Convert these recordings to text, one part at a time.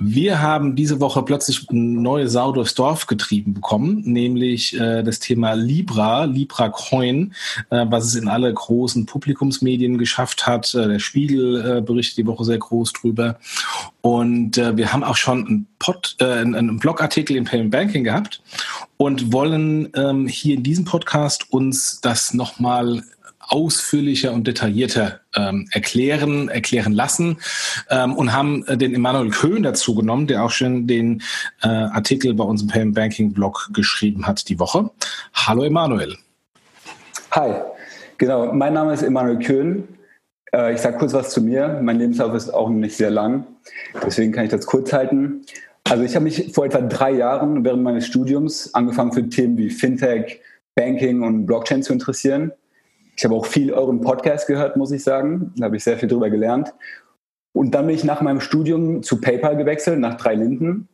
Wir haben diese Woche plötzlich eine neue Sau durchs Dorf getrieben bekommen, nämlich äh, das Thema Libra, Libra Coin, äh, was es in alle großen Publikumsmedien geschafft hat. Äh, der Spiegel äh, berichtet die Woche sehr groß drüber. Und äh, wir haben auch schon einen, Pod, äh, einen Blogartikel im Payment Banking gehabt und wollen ähm, hier in diesem Podcast uns das nochmal ausführlicher und detaillierter ähm, erklären, erklären lassen ähm, und haben äh, den Emanuel Köhn dazu genommen, der auch schon den äh, Artikel bei unserem Payment Banking Blog geschrieben hat die Woche. Hallo Emanuel. Hi, genau, mein Name ist Emanuel Köhn. Äh, ich sage kurz was zu mir. Mein Lebenslauf ist auch nicht sehr lang, deswegen kann ich das kurz halten. Also ich habe mich vor etwa drei Jahren während meines Studiums angefangen für Themen wie Fintech, Banking und Blockchain zu interessieren. Ich habe auch viel euren Podcast gehört, muss ich sagen. Da habe ich sehr viel drüber gelernt. Und dann bin ich nach meinem Studium zu PayPal gewechselt, nach drei Linden.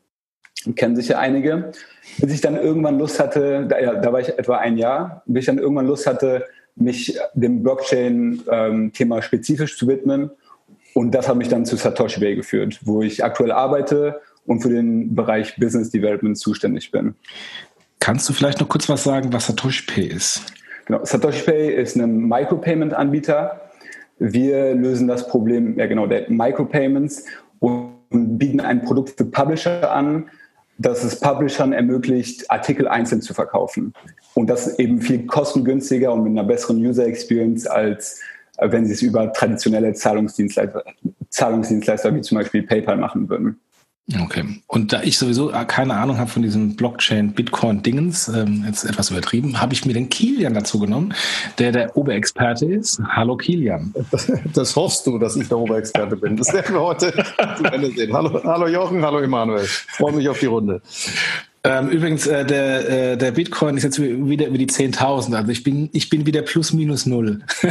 Kennen sicher einige. Bis ich dann irgendwann Lust hatte, da, ja, da war ich etwa ein Jahr, bis ich dann irgendwann Lust hatte, mich dem Blockchain-Thema ähm, spezifisch zu widmen. Und das hat mich dann zu Satoshi Bay geführt, wo ich aktuell arbeite und für den Bereich Business Development zuständig bin. Kannst du vielleicht noch kurz was sagen, was Satoshi Pay ist? Genau, Satoshi Pay ist ein Micropayment-Anbieter. Wir lösen das Problem ja genau der Micropayments und bieten ein Produkt für Publisher an, das es Publishern ermöglicht, Artikel einzeln zu verkaufen. Und das eben viel kostengünstiger und mit einer besseren User Experience als äh, wenn sie es über traditionelle Zahlungsdienstleister, Zahlungsdienstleister wie zum Beispiel PayPal machen würden. Okay. Und da ich sowieso keine Ahnung habe von diesem Blockchain-Bitcoin-Dingens, ähm, jetzt etwas übertrieben, habe ich mir den Kilian dazu genommen, der der Oberexperte ist. Hallo Kilian. Das hoffst du, dass ich der Oberexperte bin. Das werden wir heute zu Ende sehen. Hallo, hallo Jochen, hallo Emanuel. Freue mich auf die Runde. Ähm, übrigens, äh, der, äh, der Bitcoin ist jetzt wieder über die 10.000. Also ich bin, ich bin wieder plus minus null.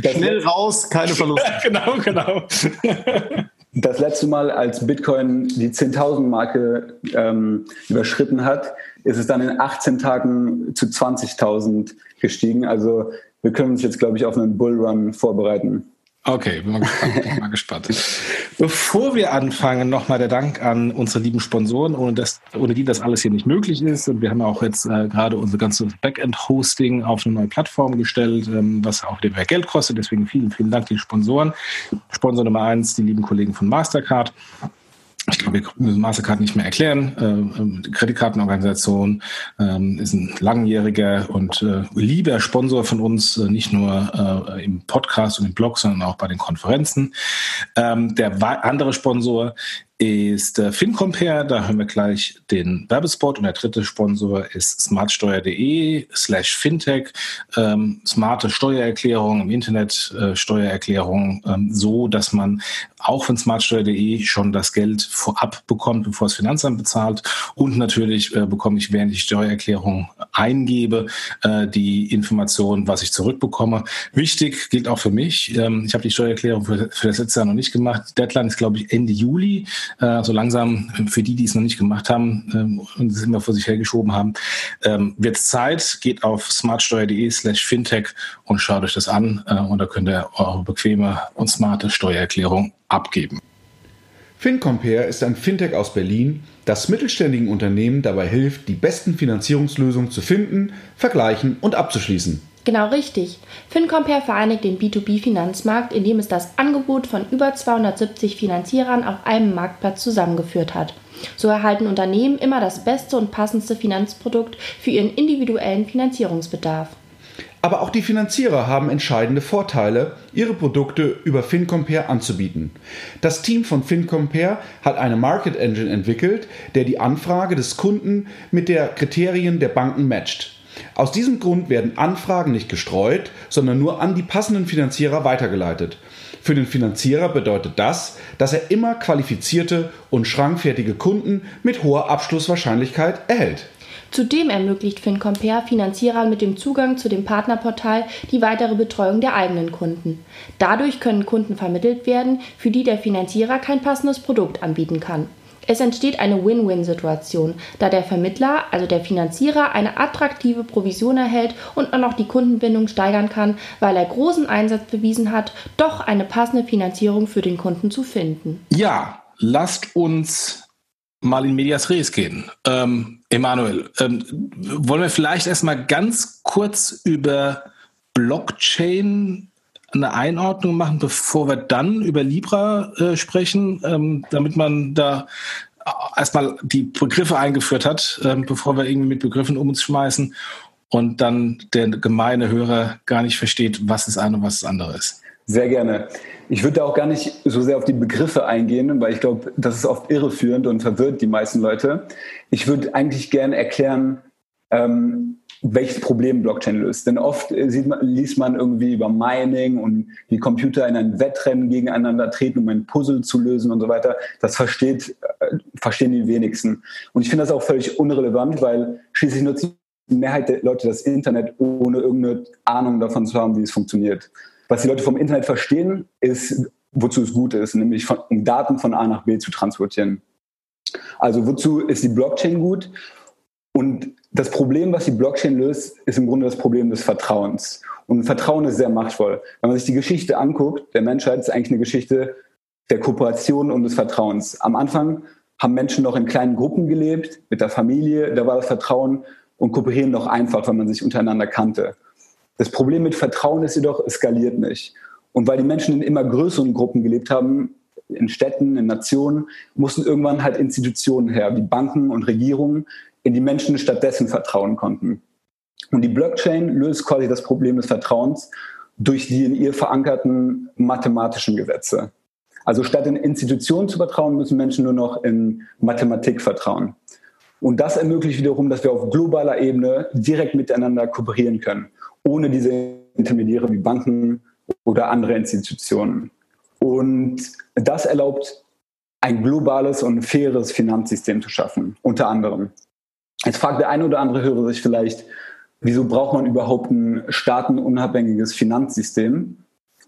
Schnell raus, keine Verluste. genau, genau. Das letzte Mal, als Bitcoin die 10.000-Marke ähm, überschritten hat, ist es dann in 18 Tagen zu 20.000 gestiegen. Also wir können uns jetzt, glaube ich, auf einen Bullrun vorbereiten. Okay, bin mal gespannt. Bin mal gespannt. Bevor wir anfangen, nochmal der Dank an unsere lieben Sponsoren, ohne, das, ohne die das alles hier nicht möglich ist. Und wir haben auch jetzt äh, gerade unser ganzes Backend-Hosting auf eine neue Plattform gestellt, ähm, was auch mehr Geld kostet. Deswegen vielen, vielen Dank den Sponsoren. Sponsor Nummer eins, die lieben Kollegen von Mastercard ich glaube, wir müssen Mastercard nicht mehr erklären. Ähm, die Kreditkartenorganisation ähm, ist ein langjähriger und äh, lieber Sponsor von uns, äh, nicht nur äh, im Podcast und im Blog, sondern auch bei den Konferenzen. Ähm, der andere Sponsor ist äh, FinCompare. Da hören wir gleich den Werbespot. Und der dritte Sponsor ist smartsteuer.de slash fintech. Ähm, smarte Steuererklärung im Internet, äh, Steuererklärung, ähm, so dass man auch von smartsteuer.de schon das Geld vorab bekommt, bevor das Finanzamt bezahlt. Und natürlich äh, bekomme ich, während ich Steuererklärung eingebe, äh, die Information, was ich zurückbekomme. Wichtig gilt auch für mich. Ähm, ich habe die Steuererklärung für, für das letzte Jahr noch nicht gemacht. Deadline ist, glaube ich, Ende Juli äh, so langsam für die, die es noch nicht gemacht haben ähm, und es immer vor sich hergeschoben haben, ähm, wird Zeit. Geht auf smartsteuer.de slash fintech und schaut euch das an äh, und da könnt ihr eure bequeme und smarte Steuererklärung abgeben. FinCompare ist ein Fintech aus Berlin, das mittelständigen Unternehmen dabei hilft, die besten Finanzierungslösungen zu finden, vergleichen und abzuschließen. Genau richtig. FinCompare vereinigt den B2B-Finanzmarkt, indem es das Angebot von über 270 Finanzierern auf einem Marktplatz zusammengeführt hat. So erhalten Unternehmen immer das beste und passendste Finanzprodukt für ihren individuellen Finanzierungsbedarf. Aber auch die Finanzierer haben entscheidende Vorteile, ihre Produkte über FinCompare anzubieten. Das Team von FinCompare hat eine Market Engine entwickelt, der die Anfrage des Kunden mit der Kriterien der Banken matcht. Aus diesem Grund werden Anfragen nicht gestreut, sondern nur an die passenden Finanzierer weitergeleitet. Für den Finanzierer bedeutet das, dass er immer qualifizierte und schrankfertige Kunden mit hoher Abschlusswahrscheinlichkeit erhält. Zudem ermöglicht FinCompare Finanzierern mit dem Zugang zu dem Partnerportal die weitere Betreuung der eigenen Kunden. Dadurch können Kunden vermittelt werden, für die der Finanzierer kein passendes Produkt anbieten kann. Es entsteht eine Win-Win-Situation, da der Vermittler, also der Finanzierer, eine attraktive Provision erhält und auch noch die Kundenbindung steigern kann, weil er großen Einsatz bewiesen hat, doch eine passende Finanzierung für den Kunden zu finden. Ja, lasst uns mal in Medias Res gehen. Ähm, Emanuel, ähm, wollen wir vielleicht erstmal ganz kurz über Blockchain eine Einordnung machen, bevor wir dann über Libra äh, sprechen, ähm, damit man da erstmal die Begriffe eingeführt hat, ähm, bevor wir irgendwie mit Begriffen um uns schmeißen und dann der gemeine Hörer gar nicht versteht, was das eine und was das andere ist. Sehr gerne. Ich würde da auch gar nicht so sehr auf die Begriffe eingehen, weil ich glaube, das ist oft irreführend und verwirrt die meisten Leute. Ich würde eigentlich gerne erklären, ähm, welches Problem Blockchain löst. Denn oft äh, sieht man, liest man irgendwie über Mining und wie Computer in ein Wettrennen gegeneinander treten, um ein Puzzle zu lösen und so weiter. Das versteht, äh, verstehen die wenigsten. Und ich finde das auch völlig unrelevant, weil schließlich nutzt die Mehrheit der Leute das Internet, ohne irgendeine Ahnung davon zu haben, wie es funktioniert. Was die Leute vom Internet verstehen, ist, wozu es gut ist, nämlich von, um Daten von A nach B zu transportieren. Also wozu ist die Blockchain gut? Und das Problem, was die Blockchain löst, ist im Grunde das Problem des Vertrauens. Und Vertrauen ist sehr machtvoll. Wenn man sich die Geschichte anguckt, der Menschheit ist eigentlich eine Geschichte der Kooperation und des Vertrauens. Am Anfang haben Menschen noch in kleinen Gruppen gelebt, mit der Familie, da war das Vertrauen und Kooperieren noch einfach, wenn man sich untereinander kannte. Das Problem mit Vertrauen ist jedoch, es skaliert nicht. Und weil die Menschen in immer größeren Gruppen gelebt haben, in Städten, in Nationen, mussten irgendwann halt Institutionen her, wie Banken und Regierungen, in die Menschen stattdessen vertrauen konnten. Und die Blockchain löst quasi das Problem des Vertrauens durch die in ihr verankerten mathematischen Gesetze. Also statt in Institutionen zu vertrauen, müssen Menschen nur noch in Mathematik vertrauen. Und das ermöglicht wiederum, dass wir auf globaler Ebene direkt miteinander kooperieren können, ohne diese Intermediäre wie Banken oder andere Institutionen. Und das erlaubt ein globales und faires Finanzsystem zu schaffen, unter anderem. Jetzt fragt der eine oder andere Hörer sich vielleicht, wieso braucht man überhaupt ein staatenunabhängiges Finanzsystem?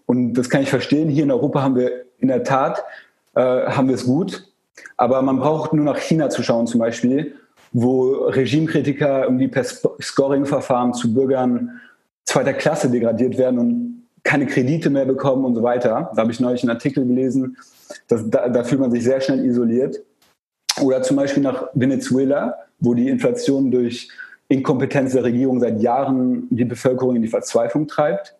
Und das kann ich verstehen. Hier in Europa haben wir in der Tat, äh, haben wir es gut. Aber man braucht nur nach China zu schauen zum Beispiel, wo Regimekritiker irgendwie per Scoring-Verfahren zu Bürgern zweiter Klasse degradiert werden und keine Kredite mehr bekommen und so weiter. Da habe ich neulich einen Artikel gelesen, dass, da, da fühlt man sich sehr schnell isoliert. Oder zum Beispiel nach Venezuela, wo die Inflation durch Inkompetenz der Regierung seit Jahren die Bevölkerung in die Verzweiflung treibt.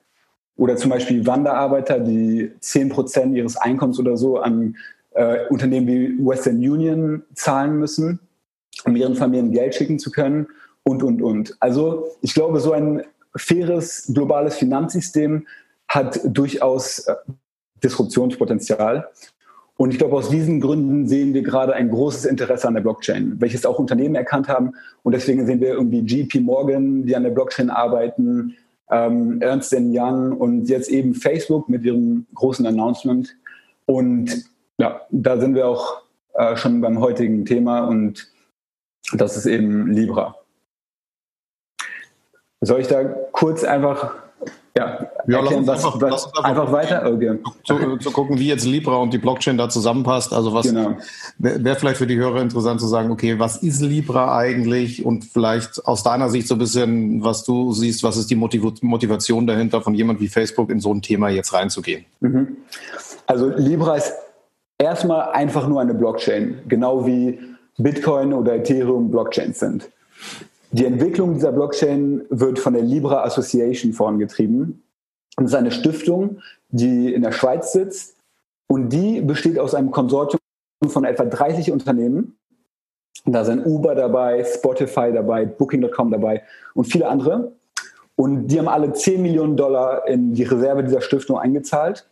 Oder zum Beispiel Wanderarbeiter, die 10 Prozent ihres Einkommens oder so an äh, Unternehmen wie Western Union zahlen müssen, um ihren Familien Geld schicken zu können und, und, und. Also ich glaube, so ein faires globales Finanzsystem hat durchaus äh, Disruptionspotenzial. Und ich glaube, aus diesen Gründen sehen wir gerade ein großes Interesse an der Blockchain, welches auch Unternehmen erkannt haben. Und deswegen sehen wir irgendwie GP Morgan, die an der Blockchain arbeiten, ähm, Ernst Young und jetzt eben Facebook mit ihrem großen Announcement. Und ja, da sind wir auch äh, schon beim heutigen Thema und das ist eben Libra. Soll ich da kurz einfach ja, ja erklären, was, einfach, was, einfach, einfach weiter okay. zu, zu, gucken, wie jetzt Libra und die Blockchain da zusammenpasst. Also was genau. wäre vielleicht für die Hörer interessant zu sagen, okay, was ist Libra eigentlich und vielleicht aus deiner Sicht so ein bisschen, was du siehst, was ist die Motivation dahinter von jemand wie Facebook in so ein Thema jetzt reinzugehen? Mhm. Also Libra ist erstmal einfach nur eine Blockchain, genau wie Bitcoin oder Ethereum Blockchains sind. Die Entwicklung dieser Blockchain wird von der Libra Association vorangetrieben. Das ist eine Stiftung, die in der Schweiz sitzt und die besteht aus einem Konsortium von etwa 30 Unternehmen. Da sind Uber dabei, Spotify dabei, Booking.com dabei und viele andere. Und die haben alle 10 Millionen Dollar in die Reserve dieser Stiftung eingezahlt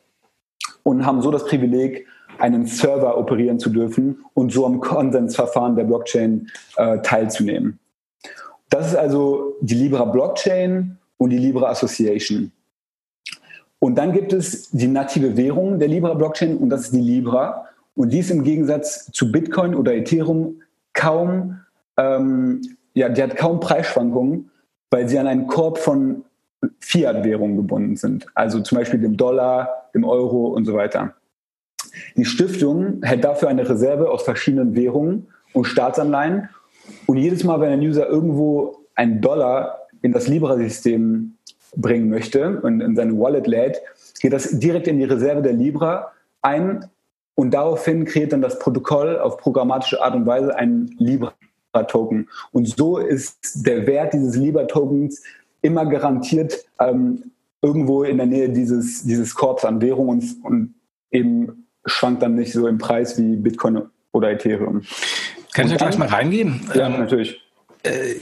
und haben so das Privileg, einen Server operieren zu dürfen und so am Konsensverfahren der Blockchain äh, teilzunehmen. Das ist also die Libra Blockchain und die Libra Association. Und dann gibt es die native Währung der Libra Blockchain und das ist die Libra. Und die ist im Gegensatz zu Bitcoin oder Ethereum kaum ähm, ja, die hat kaum Preisschwankungen, weil sie an einen Korb von Fiat-Währungen gebunden sind. Also zum Beispiel dem Dollar, dem Euro und so weiter. Die Stiftung hält dafür eine Reserve aus verschiedenen Währungen und Staatsanleihen. Und jedes Mal, wenn ein User irgendwo einen Dollar in das Libra-System bringen möchte und in seine Wallet lädt, geht das direkt in die Reserve der Libra ein und daraufhin kreiert dann das Protokoll auf programmatische Art und Weise einen Libra-Token. Und so ist der Wert dieses Libra-Tokens immer garantiert ähm, irgendwo in der Nähe dieses, dieses Korbs an Währung und, und eben schwankt dann nicht so im Preis wie Bitcoin oder Ethereum. Kann ich da gleich mal reingehen? Ja, ähm, natürlich. Äh,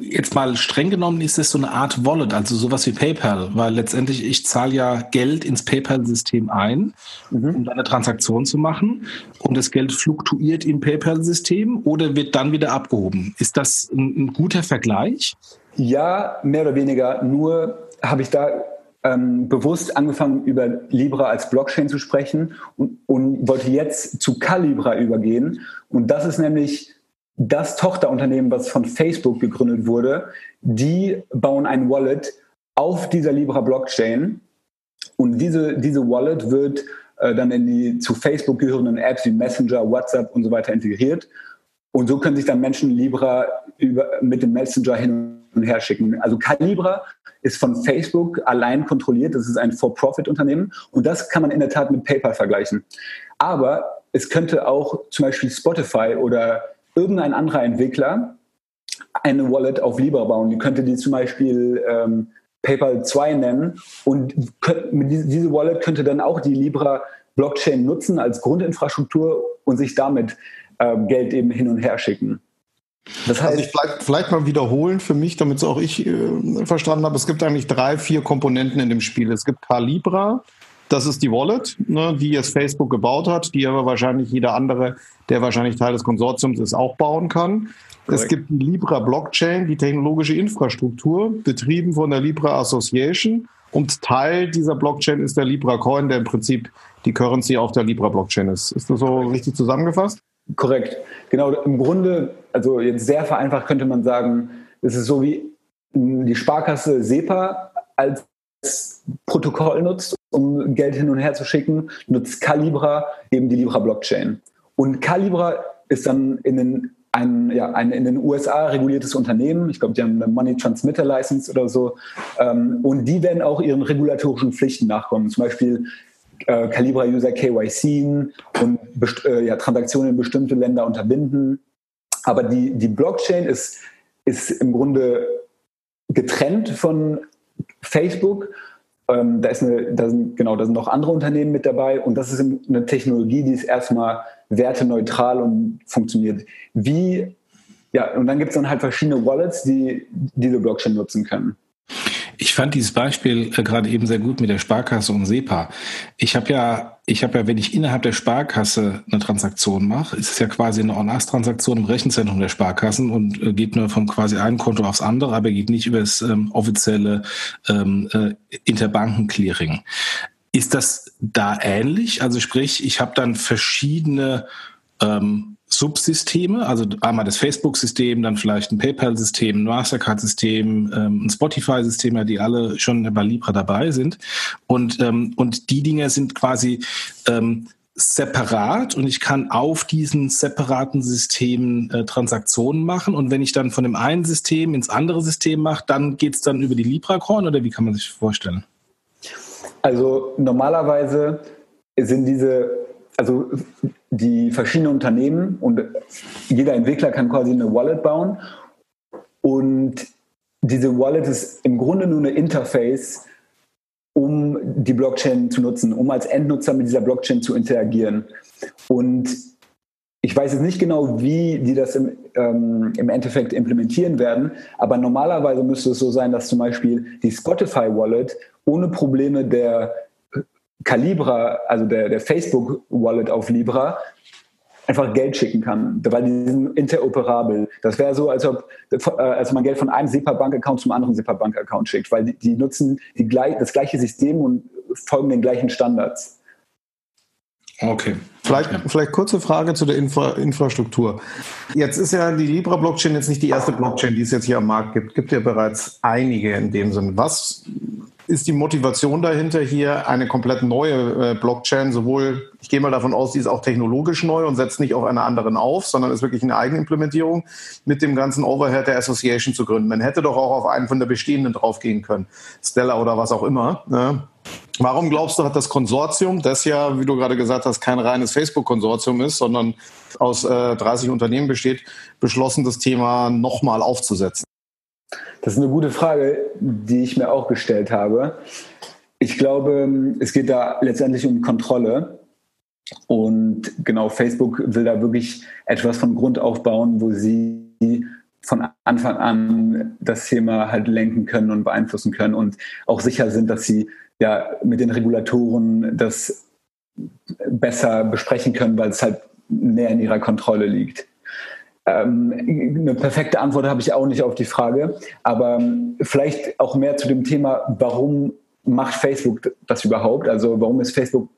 jetzt mal streng genommen ist es so eine Art Wallet, also sowas wie PayPal, weil letztendlich ich zahle ja Geld ins PayPal-System ein, mhm. um dann eine Transaktion zu machen und das Geld fluktuiert im PayPal-System oder wird dann wieder abgehoben. Ist das ein, ein guter Vergleich? Ja, mehr oder weniger. Nur habe ich da ähm, bewusst angefangen, über Libra als Blockchain zu sprechen und, und wollte jetzt zu Calibra übergehen. Und das ist nämlich das Tochterunternehmen, was von Facebook gegründet wurde, die bauen ein Wallet auf dieser Libra Blockchain und diese, diese Wallet wird äh, dann in die zu Facebook gehörenden Apps wie Messenger, WhatsApp und so weiter integriert. Und so können sich dann Menschen Libra über, mit dem Messenger hin und her schicken. Also Calibra ist von Facebook allein kontrolliert. Das ist ein For-Profit-Unternehmen. Und das kann man in der Tat mit PayPal vergleichen. Aber es könnte auch zum Beispiel Spotify oder irgendein anderer Entwickler eine Wallet auf Libra bauen. Die könnte die zum Beispiel ähm, PayPal 2 nennen und diese Wallet könnte dann auch die Libra Blockchain nutzen als Grundinfrastruktur und sich damit ähm, Geld eben hin und her schicken. Das heißt, also ich vielleicht, vielleicht mal wiederholen für mich, damit es auch ich äh, verstanden habe. Es gibt eigentlich drei, vier Komponenten in dem Spiel. Es gibt Calibra, das ist die Wallet, ne, die jetzt Facebook gebaut hat, die aber wahrscheinlich jeder andere, der wahrscheinlich Teil des Konsortiums ist, auch bauen kann. Correct. Es gibt die Libra Blockchain, die technologische Infrastruktur, betrieben von der Libra Association. Und Teil dieser Blockchain ist der Libra Coin, der im Prinzip die Currency auf der Libra Blockchain ist. Ist das so richtig zusammengefasst? Korrekt. Genau. Im Grunde, also jetzt sehr vereinfacht könnte man sagen, es ist so wie die Sparkasse SEPA als Protokoll nutzt, um Geld hin und her zu schicken, nutzt Calibra eben die Libra Blockchain. Und Calibra ist dann in den, ein, ja, ein in den USA reguliertes Unternehmen. Ich glaube, die haben eine Money Transmitter License oder so. Ähm, und die werden auch ihren regulatorischen Pflichten nachkommen. Zum Beispiel äh, Calibra User KYC und äh, ja, Transaktionen in bestimmte Länder unterbinden. Aber die, die Blockchain ist, ist im Grunde getrennt von Facebook. Ähm, da, ist eine, da, sind, genau, da sind noch andere Unternehmen mit dabei und das ist eine Technologie, die ist erstmal werteneutral und funktioniert. Wie, ja, und dann gibt es dann halt verschiedene Wallets, die diese Blockchain nutzen können. Ich fand dieses Beispiel äh, gerade eben sehr gut mit der Sparkasse und SEPA. Ich habe ja, ich habe ja, wenn ich innerhalb der Sparkasse eine Transaktion mache, ist es ja quasi eine On-Us-Transaktion im Rechenzentrum der Sparkassen und äh, geht nur vom quasi einen Konto aufs andere, aber geht nicht über das ähm, offizielle ähm, äh, Interbanken-Clearing. Ist das da ähnlich? Also sprich, ich habe dann verschiedene ähm, Subsysteme, also einmal das Facebook-System, dann vielleicht ein PayPal-System, ein Mastercard-System, ähm, ein Spotify-System, die alle schon bei Libra dabei sind. Und, ähm, und die Dinge sind quasi ähm, separat und ich kann auf diesen separaten Systemen äh, Transaktionen machen. Und wenn ich dann von dem einen System ins andere System mache, dann geht es dann über die Libra-Coin oder wie kann man sich vorstellen? Also normalerweise sind diese, also die verschiedenen Unternehmen und jeder Entwickler kann quasi eine Wallet bauen. Und diese Wallet ist im Grunde nur eine Interface, um die Blockchain zu nutzen, um als Endnutzer mit dieser Blockchain zu interagieren. Und ich weiß jetzt nicht genau, wie die das im, ähm, im Endeffekt implementieren werden, aber normalerweise müsste es so sein, dass zum Beispiel die Spotify Wallet ohne Probleme der Calibra, also der, der Facebook-Wallet auf Libra, einfach Geld schicken kann, weil die sind interoperabel. Das wäre so, als ob äh, als man Geld von einem SEPA-Bank-Account zum anderen SEPA-Bank-Account schickt, weil die, die nutzen die, das gleiche System und folgen den gleichen Standards. Okay. Vielleicht, vielleicht kurze Frage zu der Infra Infrastruktur. Jetzt ist ja die Libra-Blockchain jetzt nicht die erste Blockchain, die es jetzt hier am Markt gibt. Gibt ja bereits einige in dem Sinn. Was ist die Motivation dahinter, hier eine komplett neue äh, Blockchain, sowohl, ich gehe mal davon aus, die ist auch technologisch neu und setzt nicht auf einer anderen auf, sondern ist wirklich eine Eigenimplementierung, mit dem ganzen Overhead der Association zu gründen. Man hätte doch auch auf einen von der bestehenden draufgehen können, Stella oder was auch immer. Ne? Warum glaubst du, hat das Konsortium, das ja, wie du gerade gesagt hast, kein reines Facebook-Konsortium ist, sondern aus äh, 30 Unternehmen besteht, beschlossen, das Thema nochmal aufzusetzen? Das ist eine gute Frage, die ich mir auch gestellt habe. Ich glaube, es geht da letztendlich um Kontrolle. Und genau, Facebook will da wirklich etwas von Grund aufbauen, wo sie von Anfang an das Thema halt lenken können und beeinflussen können und auch sicher sind, dass sie ja mit den Regulatoren das besser besprechen können, weil es halt näher in ihrer Kontrolle liegt. Ähm, eine perfekte Antwort habe ich auch nicht auf die Frage, aber ähm, vielleicht auch mehr zu dem Thema, warum macht Facebook das überhaupt? Also warum ist Facebook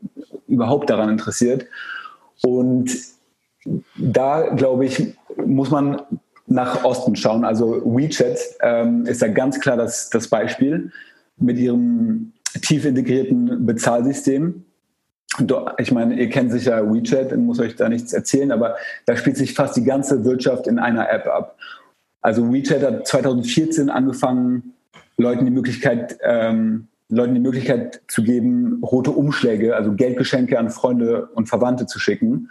überhaupt daran interessiert? Und da, glaube ich, muss man nach Osten schauen. Also WeChat ähm, ist da ganz klar das, das Beispiel mit ihrem tief integrierten Bezahlsystem ich meine, ihr kennt sicher WeChat, muss euch da nichts erzählen, aber da spielt sich fast die ganze Wirtschaft in einer App ab. Also WeChat hat 2014 angefangen, Leuten die Möglichkeit, ähm, Leuten die Möglichkeit zu geben, rote Umschläge, also Geldgeschenke an Freunde und Verwandte zu schicken.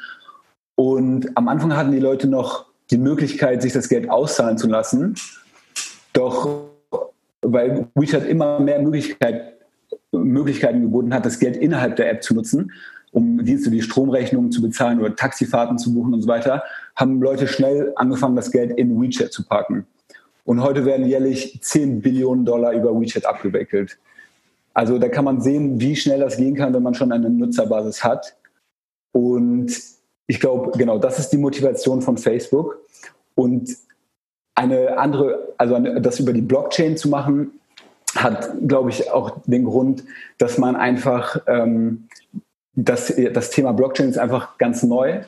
Und am Anfang hatten die Leute noch die Möglichkeit, sich das Geld auszahlen zu lassen. Doch weil WeChat immer mehr Möglichkeiten Möglichkeiten geboten hat, das Geld innerhalb der App zu nutzen, um Dienste wie Stromrechnungen zu bezahlen oder Taxifahrten zu buchen und so weiter, haben Leute schnell angefangen, das Geld in WeChat zu packen. Und heute werden jährlich 10 Billionen Dollar über WeChat abgewickelt. Also da kann man sehen, wie schnell das gehen kann, wenn man schon eine Nutzerbasis hat. Und ich glaube, genau, das ist die Motivation von Facebook. Und eine andere, also das über die Blockchain zu machen, hat, glaube ich, auch den Grund, dass man einfach, ähm, das, das Thema Blockchain ist einfach ganz neu.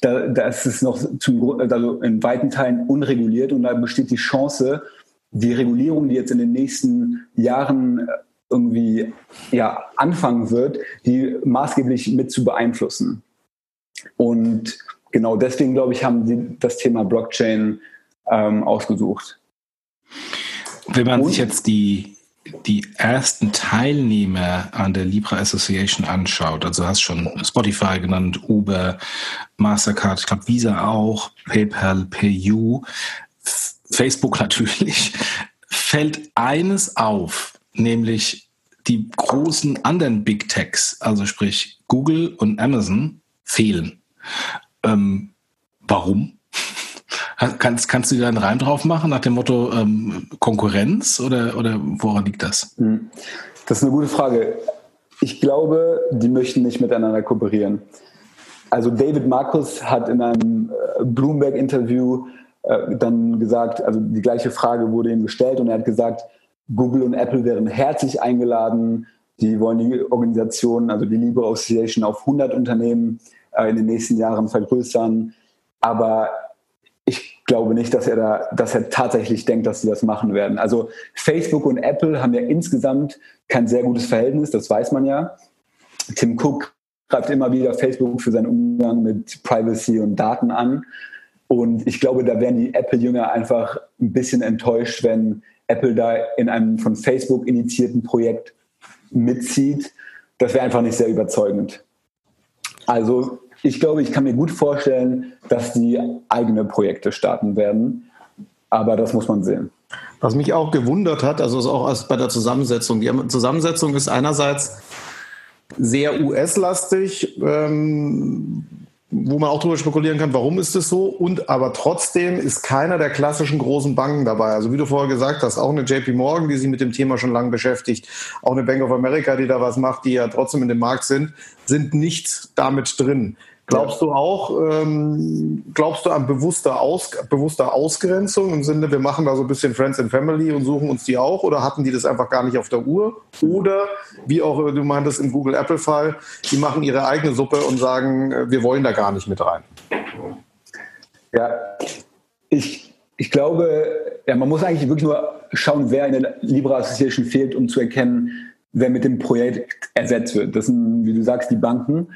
Da, da ist es noch zum, also in weiten Teilen unreguliert und da besteht die Chance, die Regulierung, die jetzt in den nächsten Jahren äh, irgendwie ja, anfangen wird, die maßgeblich mit zu beeinflussen. Und genau deswegen, glaube ich, haben sie das Thema Blockchain ähm, ausgesucht. Wenn man Und, sich jetzt die, die ersten Teilnehmer an der Libra Association anschaut, also hast schon Spotify genannt, Uber, Mastercard, ich glaube Visa auch, PayPal, PayU, Facebook natürlich, fällt eines auf, nämlich die großen anderen Big Techs, also sprich Google und Amazon, fehlen. Ähm, warum? Kannst, kannst du da einen Reim drauf machen nach dem Motto ähm, Konkurrenz oder, oder woran liegt das? Hm. Das ist eine gute Frage. Ich glaube, die möchten nicht miteinander kooperieren. Also David Markus hat in einem äh, Bloomberg-Interview äh, dann gesagt, also die gleiche Frage wurde ihm gestellt und er hat gesagt, Google und Apple wären herzlich eingeladen. Die wollen die Organisation, also die Libre Association, auf 100 Unternehmen äh, in den nächsten Jahren vergrößern. Aber ich glaube nicht, dass er da, dass er tatsächlich denkt, dass sie das machen werden. Also Facebook und Apple haben ja insgesamt kein sehr gutes Verhältnis, das weiß man ja. Tim Cook greift immer wieder Facebook für seinen Umgang mit Privacy und Daten an. Und ich glaube, da wären die Apple-Jünger einfach ein bisschen enttäuscht, wenn Apple da in einem von Facebook initiierten Projekt mitzieht. Das wäre einfach nicht sehr überzeugend. Also ich glaube, ich kann mir gut vorstellen, dass die eigene Projekte starten werden. Aber das muss man sehen. Was mich auch gewundert hat, also auch bei der Zusammensetzung. Die Zusammensetzung ist einerseits sehr US-lastig, ähm, wo man auch darüber spekulieren kann, warum ist es so. Und aber trotzdem ist keiner der klassischen großen Banken dabei. Also wie du vorher gesagt hast, auch eine JP Morgan, die sich mit dem Thema schon lange beschäftigt, auch eine Bank of America, die da was macht, die ja trotzdem in dem Markt sind, sind nicht damit drin. Glaubst du auch, ähm, glaubst du an bewusster, Aus, bewusster Ausgrenzung im Sinne, wir machen da so ein bisschen Friends and Family und suchen uns die auch oder hatten die das einfach gar nicht auf der Uhr? Oder, wie auch du meintest im Google-Apple-Fall, die machen ihre eigene Suppe und sagen, äh, wir wollen da gar nicht mit rein? Ja, ich, ich glaube, ja, man muss eigentlich wirklich nur schauen, wer in der Libra Association fehlt, um zu erkennen, wer mit dem Projekt ersetzt wird. Das sind, wie du sagst, die Banken.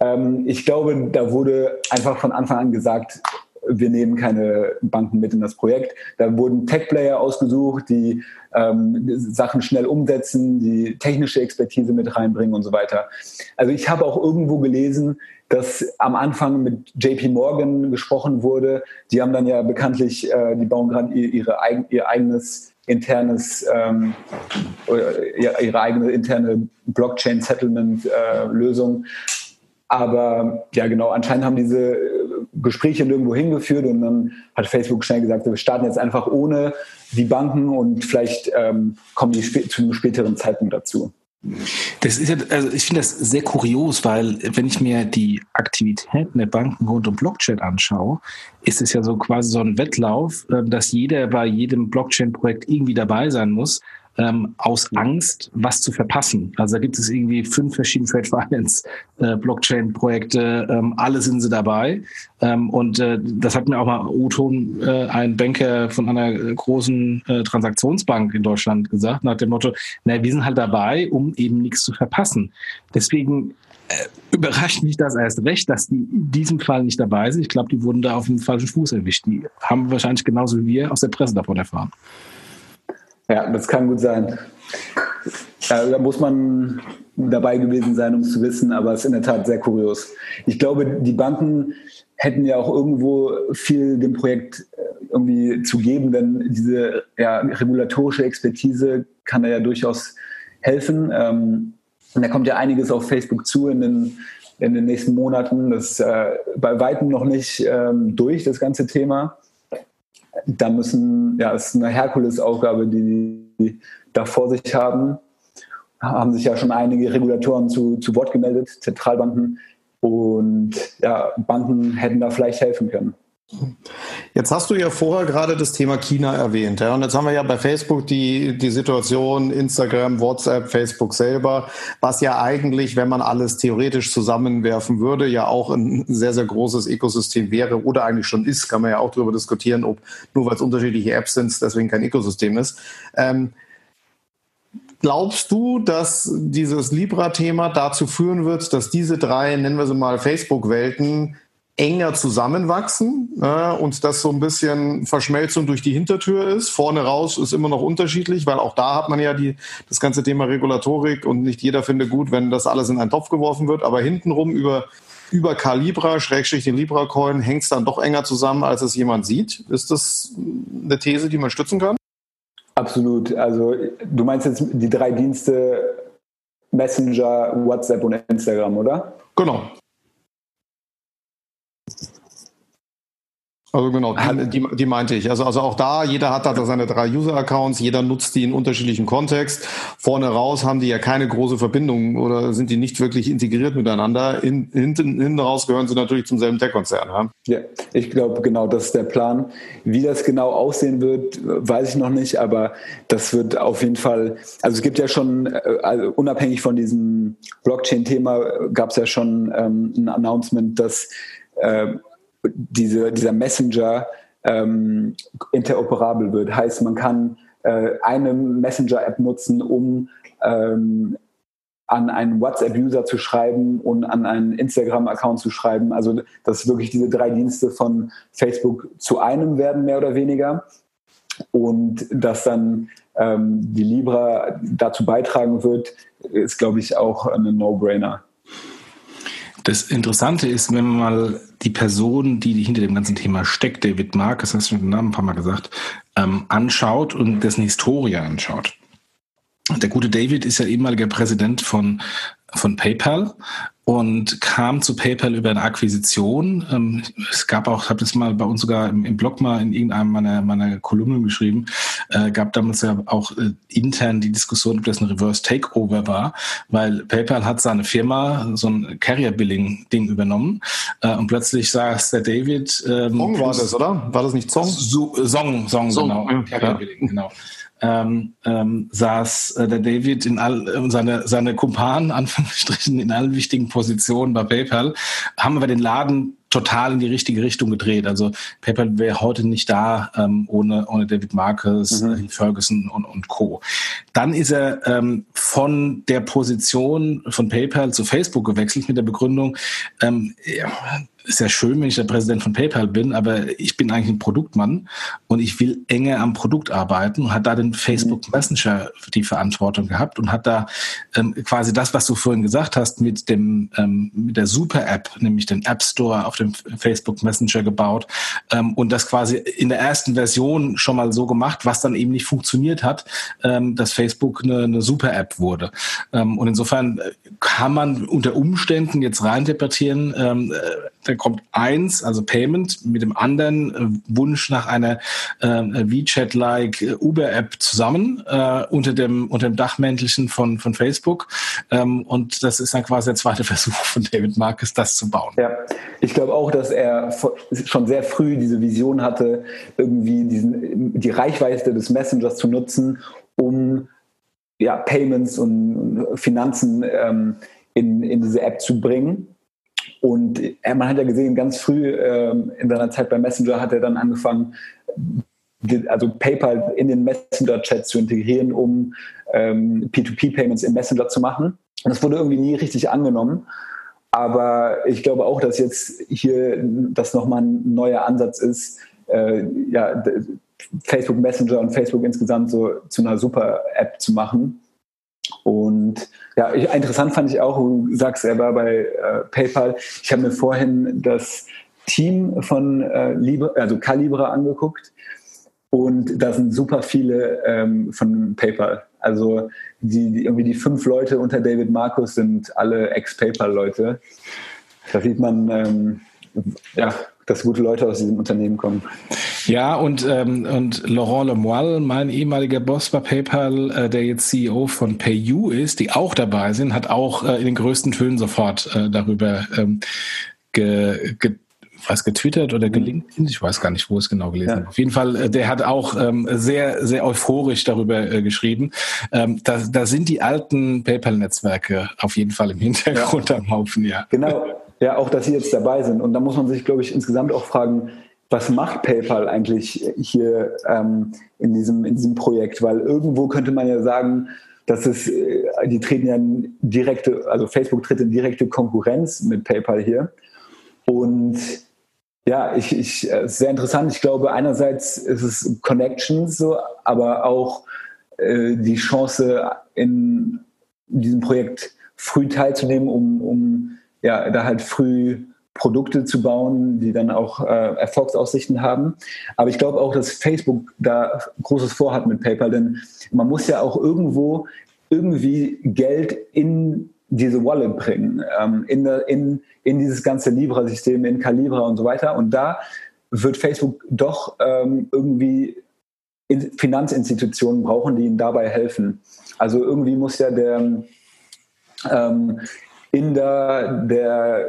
Ähm, ich glaube, da wurde einfach von Anfang an gesagt, wir nehmen keine Banken mit in das Projekt. Da wurden Tech-Player ausgesucht, die ähm, Sachen schnell umsetzen, die technische Expertise mit reinbringen und so weiter. Also ich habe auch irgendwo gelesen, dass am Anfang mit JP Morgan gesprochen wurde. Die haben dann ja bekanntlich, äh, die bauen gerade ihre, ihr eigenes internes, ähm, ihre eigene interne Blockchain-Settlement-Lösung. Äh, aber ja, genau, anscheinend haben diese Gespräche nirgendwo hingeführt und dann hat Facebook schnell gesagt, wir starten jetzt einfach ohne die Banken und vielleicht ähm, kommen die zu einem späteren Zeitpunkt dazu. Das ist ja, also ich finde das sehr kurios, weil wenn ich mir die Aktivitäten der Banken rund um Blockchain anschaue, ist es ja so quasi so ein Wettlauf, ähm, dass jeder bei jedem Blockchain-Projekt irgendwie dabei sein muss ähm, aus Angst, was zu verpassen. Also da gibt es irgendwie fünf verschiedene Trade Finance äh, Blockchain-Projekte, ähm, alle sind sie dabei. Ähm, und äh, das hat mir auch mal Oton, äh, ein Banker von einer großen äh, Transaktionsbank in Deutschland gesagt, nach dem Motto, na, wir sind halt dabei, um eben nichts zu verpassen. Deswegen äh, überrascht mich das erst recht, dass die in diesem Fall nicht dabei sind. Ich glaube, die wurden da auf dem falschen Fuß erwischt. Die haben wahrscheinlich genauso wie wir aus der Presse davon erfahren. Ja, das kann gut sein. Da muss man dabei gewesen sein, um es zu wissen, aber es ist in der Tat sehr kurios. Ich glaube, die Banken hätten ja auch irgendwo viel dem Projekt äh, irgendwie zu geben, denn diese ja, regulatorische Expertise kann da ja durchaus helfen. Ähm, und da kommt ja einiges auf Facebook zu in den, in den nächsten Monaten. Das ist äh, bei weitem noch nicht ähm, durch, das ganze Thema da müssen, ja, es ist eine Herkulesaufgabe, die die da vor sich haben. Haben sich ja schon einige Regulatoren zu, zu Wort gemeldet, Zentralbanken. Und ja, Banken hätten da vielleicht helfen können. Jetzt hast du ja vorher gerade das Thema China erwähnt. Ja? Und jetzt haben wir ja bei Facebook die, die Situation Instagram, WhatsApp, Facebook selber, was ja eigentlich, wenn man alles theoretisch zusammenwerfen würde, ja auch ein sehr, sehr großes Ökosystem wäre oder eigentlich schon ist. Kann man ja auch darüber diskutieren, ob nur weil es unterschiedliche Apps sind, deswegen kein Ökosystem ist. Ähm, Glaubst du, dass dieses Libra-Thema dazu führen wird, dass diese drei, nennen wir sie mal, Facebook-Welten enger zusammenwachsen äh, und das so ein bisschen Verschmelzung durch die Hintertür ist. Vorne raus ist immer noch unterschiedlich, weil auch da hat man ja die, das ganze Thema Regulatorik und nicht jeder findet gut, wenn das alles in einen Topf geworfen wird. Aber hintenrum über, über Calibra, Schrägstrich den Libra-Coin, hängt es dann doch enger zusammen, als es jemand sieht. Ist das eine These, die man stützen kann? Absolut. Also du meinst jetzt die drei Dienste Messenger, WhatsApp und Instagram, oder? Genau. Also genau, die, die, meinte ich. Also, also auch da, jeder hat da seine drei User-Accounts, jeder nutzt die in unterschiedlichen Kontext. Vorne raus haben die ja keine große Verbindung oder sind die nicht wirklich integriert miteinander. In, hinten, hinten raus gehören sie natürlich zum selben Tech-Konzern. Ja? ja, ich glaube, genau das ist der Plan. Wie das genau aussehen wird, weiß ich noch nicht, aber das wird auf jeden Fall, also es gibt ja schon, äh, also unabhängig von diesem Blockchain-Thema, gab es ja schon ähm, ein Announcement, dass äh, diese, dieser Messenger ähm, interoperabel wird. Heißt, man kann äh, eine Messenger-App nutzen, um ähm, an einen WhatsApp-User zu schreiben und an einen Instagram-Account zu schreiben. Also, dass wirklich diese drei Dienste von Facebook zu einem werden, mehr oder weniger. Und dass dann ähm, die Libra dazu beitragen wird, ist, glaube ich, auch ein No-Brainer. Das Interessante ist, wenn man mal die Person, die hinter dem ganzen Thema steckt, David Mark, das hast du schon den Namen ein paar Mal gesagt, ähm, anschaut und dessen Historie anschaut. Der gute David ist ja ehemaliger Präsident von, von PayPal und kam zu PayPal über eine Akquisition. Ähm, es gab auch, ich habe das mal bei uns sogar im, im, Blog mal in irgendeinem meiner, meiner Kolumnen geschrieben, äh, gab damals ja auch äh, intern die Diskussion, ob das ein Reverse Takeover war, weil PayPal hat seine Firma so ein Carrier Billing Ding übernommen äh, und plötzlich saß der David. Ähm, Song war das, oder? War das nicht Song? So, Song, Song, Song, genau. Ja, Carrier Billing, genau ähm, ähm, saß äh, der David in all äh, seine seine Kumpanen Anführungsstrichen in allen wichtigen Positionen bei PayPal haben aber den Laden total in die richtige Richtung gedreht. Also PayPal wäre heute nicht da ähm, ohne ohne David Marcus, mhm. Äh, Ferguson und und Co. Dann ist er ähm, von der Position von PayPal zu Facebook gewechselt mit der Begründung ähm, ja, ist ja schön, wenn ich der Präsident von PayPal bin, aber ich bin eigentlich ein Produktmann und ich will enger am Produkt arbeiten und hat da den Facebook mhm. Messenger die Verantwortung gehabt und hat da ähm, quasi das, was du vorhin gesagt hast, mit dem ähm, mit der Super App, nämlich den App Store auf dem Facebook Messenger gebaut ähm, und das quasi in der ersten Version schon mal so gemacht, was dann eben nicht funktioniert hat, ähm, dass Facebook eine, eine Super App wurde. Ähm, und insofern äh, kann man unter Umständen jetzt reinterpretieren, ähm, äh, kommt eins, also Payment, mit dem anderen äh, Wunsch nach einer äh, WeChat-like äh, Uber-App zusammen unter dem unter dem Dachmäntelchen von von Facebook. Ähm, und das ist dann quasi der zweite Versuch von David Marcus, das zu bauen. Ja, ich glaube auch, dass er schon sehr früh diese Vision hatte, irgendwie diesen die Reichweite des Messengers zu nutzen, um ja, Payments und Finanzen ähm, in, in diese App zu bringen. Und man hat ja gesehen, ganz früh ähm, in seiner Zeit bei Messenger hat er dann angefangen, also PayPal in den Messenger-Chat zu integrieren, um ähm, P2P-Payments im Messenger zu machen. Und das wurde irgendwie nie richtig angenommen. Aber ich glaube auch, dass jetzt hier das nochmal ein neuer Ansatz ist, äh, ja, Facebook Messenger und Facebook insgesamt so zu einer super App zu machen. Und ja, ich, interessant fand ich auch, du sagst, er war bei äh, PayPal. Ich habe mir vorhin das Team von äh, Libre, also Calibra angeguckt und da sind super viele ähm, von PayPal. Also die, die, irgendwie die fünf Leute unter David Markus sind alle Ex-PayPal-Leute. Da sieht man, ähm, ja, dass gute Leute aus diesem Unternehmen kommen. Ja, und, ähm, und Laurent Lemoyle, mein ehemaliger Boss bei PayPal, äh, der jetzt CEO von PayU ist, die auch dabei sind, hat auch äh, in den größten Tönen sofort äh, darüber ähm, ge, ge was getwittert oder gelinkt, ich weiß gar nicht, wo es genau gelesen ja. Auf jeden Fall, äh, der hat auch ähm, sehr, sehr euphorisch darüber äh, geschrieben. Ähm, da, da sind die alten PayPal-Netzwerke auf jeden Fall im Hintergrund ja. am Haufen, ja. Genau, ja, auch, dass sie jetzt dabei sind. Und da muss man sich, glaube ich, insgesamt auch fragen, was macht PayPal eigentlich hier ähm, in, diesem, in diesem Projekt? Weil irgendwo könnte man ja sagen, dass es, äh, die treten ja in direkte, also Facebook tritt in direkte Konkurrenz mit PayPal hier. Und ja, ich, ich, äh, sehr interessant. Ich glaube, einerseits ist es Connections so, aber auch äh, die Chance, in diesem Projekt früh teilzunehmen, um, um ja, da halt früh Produkte zu bauen, die dann auch äh, Erfolgsaussichten haben. Aber ich glaube auch, dass Facebook da Großes vorhat mit PayPal, denn man muss ja auch irgendwo irgendwie Geld in diese Wallet bringen, ähm, in, der, in, in dieses ganze Libra-System, in Calibra und so weiter. Und da wird Facebook doch ähm, irgendwie Finanzinstitutionen brauchen, die ihnen dabei helfen. Also irgendwie muss ja der ähm, Inder, der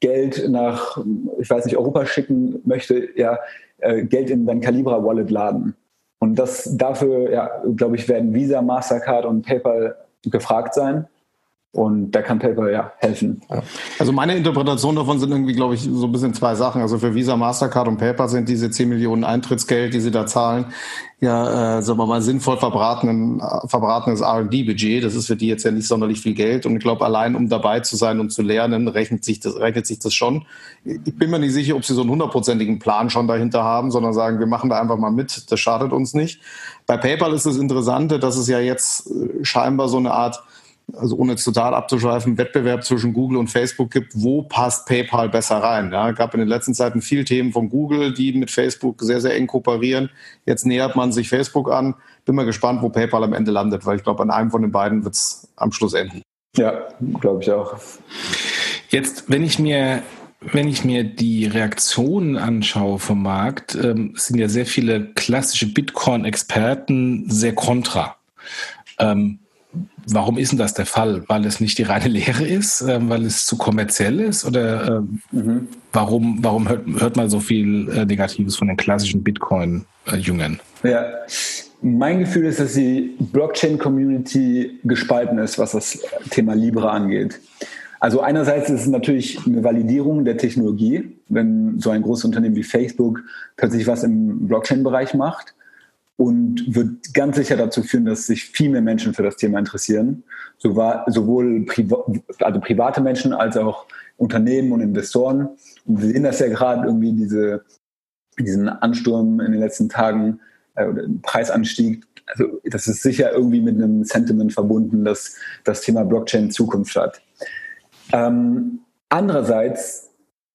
Geld nach, ich weiß nicht, Europa schicken möchte, ja, äh, Geld in sein Calibra Wallet laden. Und das dafür, ja, glaube ich, werden Visa, Mastercard und PayPal gefragt sein. Und da kann PayPal ja helfen. Also meine Interpretation davon sind irgendwie, glaube ich, so ein bisschen zwei Sachen. Also für Visa, Mastercard und PayPal sind diese 10 Millionen Eintrittsgeld, die sie da zahlen, ja, äh, sagen wir mal, sinnvoll verbratenen, verbratenes R&D-Budget. Das ist für die jetzt ja nicht sonderlich viel Geld. Und ich glaube, allein um dabei zu sein und zu lernen, rechnet sich das, rechnet sich das schon. Ich bin mir nicht sicher, ob sie so einen hundertprozentigen Plan schon dahinter haben, sondern sagen, wir machen da einfach mal mit. Das schadet uns nicht. Bei PayPal ist das Interessante, dass es ja jetzt äh, scheinbar so eine Art also ohne jetzt total abzuschweifen, Wettbewerb zwischen Google und Facebook gibt, wo passt PayPal besser rein. Ja, gab in den letzten Zeiten viel Themen von Google, die mit Facebook sehr, sehr eng kooperieren. Jetzt nähert man sich Facebook an. Bin mal gespannt, wo PayPal am Ende landet, weil ich glaube, an einem von den beiden wird es am Schluss enden. Ja, glaube ich auch. Jetzt, wenn ich mir wenn ich mir die Reaktionen anschaue vom Markt, ähm, sind ja sehr viele klassische Bitcoin-Experten sehr kontra. Ähm, warum ist denn das der Fall? Weil es nicht die reine Lehre ist, äh, weil es zu kommerziell ist? Oder äh, mhm. warum, warum hört, hört man so viel äh, Negatives von den klassischen Bitcoin-Jüngern? Ja, mein Gefühl ist, dass die Blockchain-Community gespalten ist, was das Thema Libra angeht. Also einerseits ist es natürlich eine Validierung der Technologie, wenn so ein großes Unternehmen wie Facebook plötzlich was im Blockchain-Bereich macht und wird ganz sicher dazu führen, dass sich viel mehr Menschen für das Thema interessieren, sowohl Priva also private Menschen als auch Unternehmen und Investoren. Und wir sehen das ja gerade irgendwie diese, diesen Ansturm in den letzten Tagen äh, Preisanstieg. Also das ist sicher irgendwie mit einem Sentiment verbunden, dass das Thema Blockchain Zukunft hat. Ähm, andererseits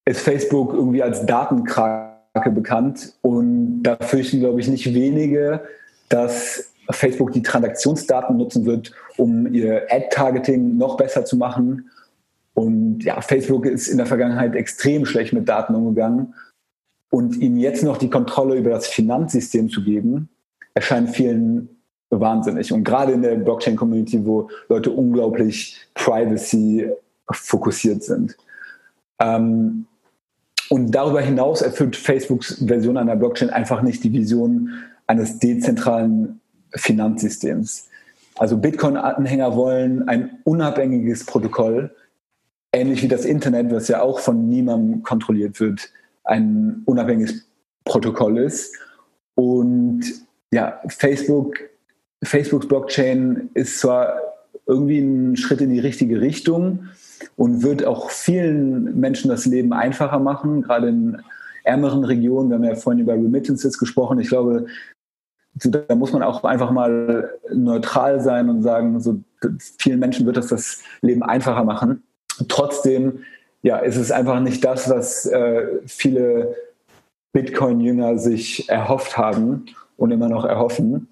ist Facebook irgendwie als Datenkrake bekannt und da fürchten, glaube ich, nicht wenige, dass Facebook die Transaktionsdaten nutzen wird, um ihr Ad-Targeting noch besser zu machen. Und ja, Facebook ist in der Vergangenheit extrem schlecht mit Daten umgegangen. Und ihnen jetzt noch die Kontrolle über das Finanzsystem zu geben, erscheint vielen wahnsinnig. Und gerade in der Blockchain-Community, wo Leute unglaublich Privacy fokussiert sind. Ähm, und darüber hinaus erfüllt Facebooks Version einer Blockchain einfach nicht die Vision eines dezentralen Finanzsystems. Also Bitcoin-Anhänger wollen ein unabhängiges Protokoll, ähnlich wie das Internet, was ja auch von niemandem kontrolliert wird, ein unabhängiges Protokoll ist. Und ja, Facebook, Facebooks Blockchain ist zwar irgendwie ein Schritt in die richtige Richtung, und wird auch vielen Menschen das Leben einfacher machen, gerade in ärmeren Regionen. Wir haben ja vorhin über Remittances gesprochen. Ich glaube, da muss man auch einfach mal neutral sein und sagen, so vielen Menschen wird das das Leben einfacher machen. Trotzdem, ja, ist es einfach nicht das, was äh, viele Bitcoin-Jünger sich erhofft haben und immer noch erhoffen.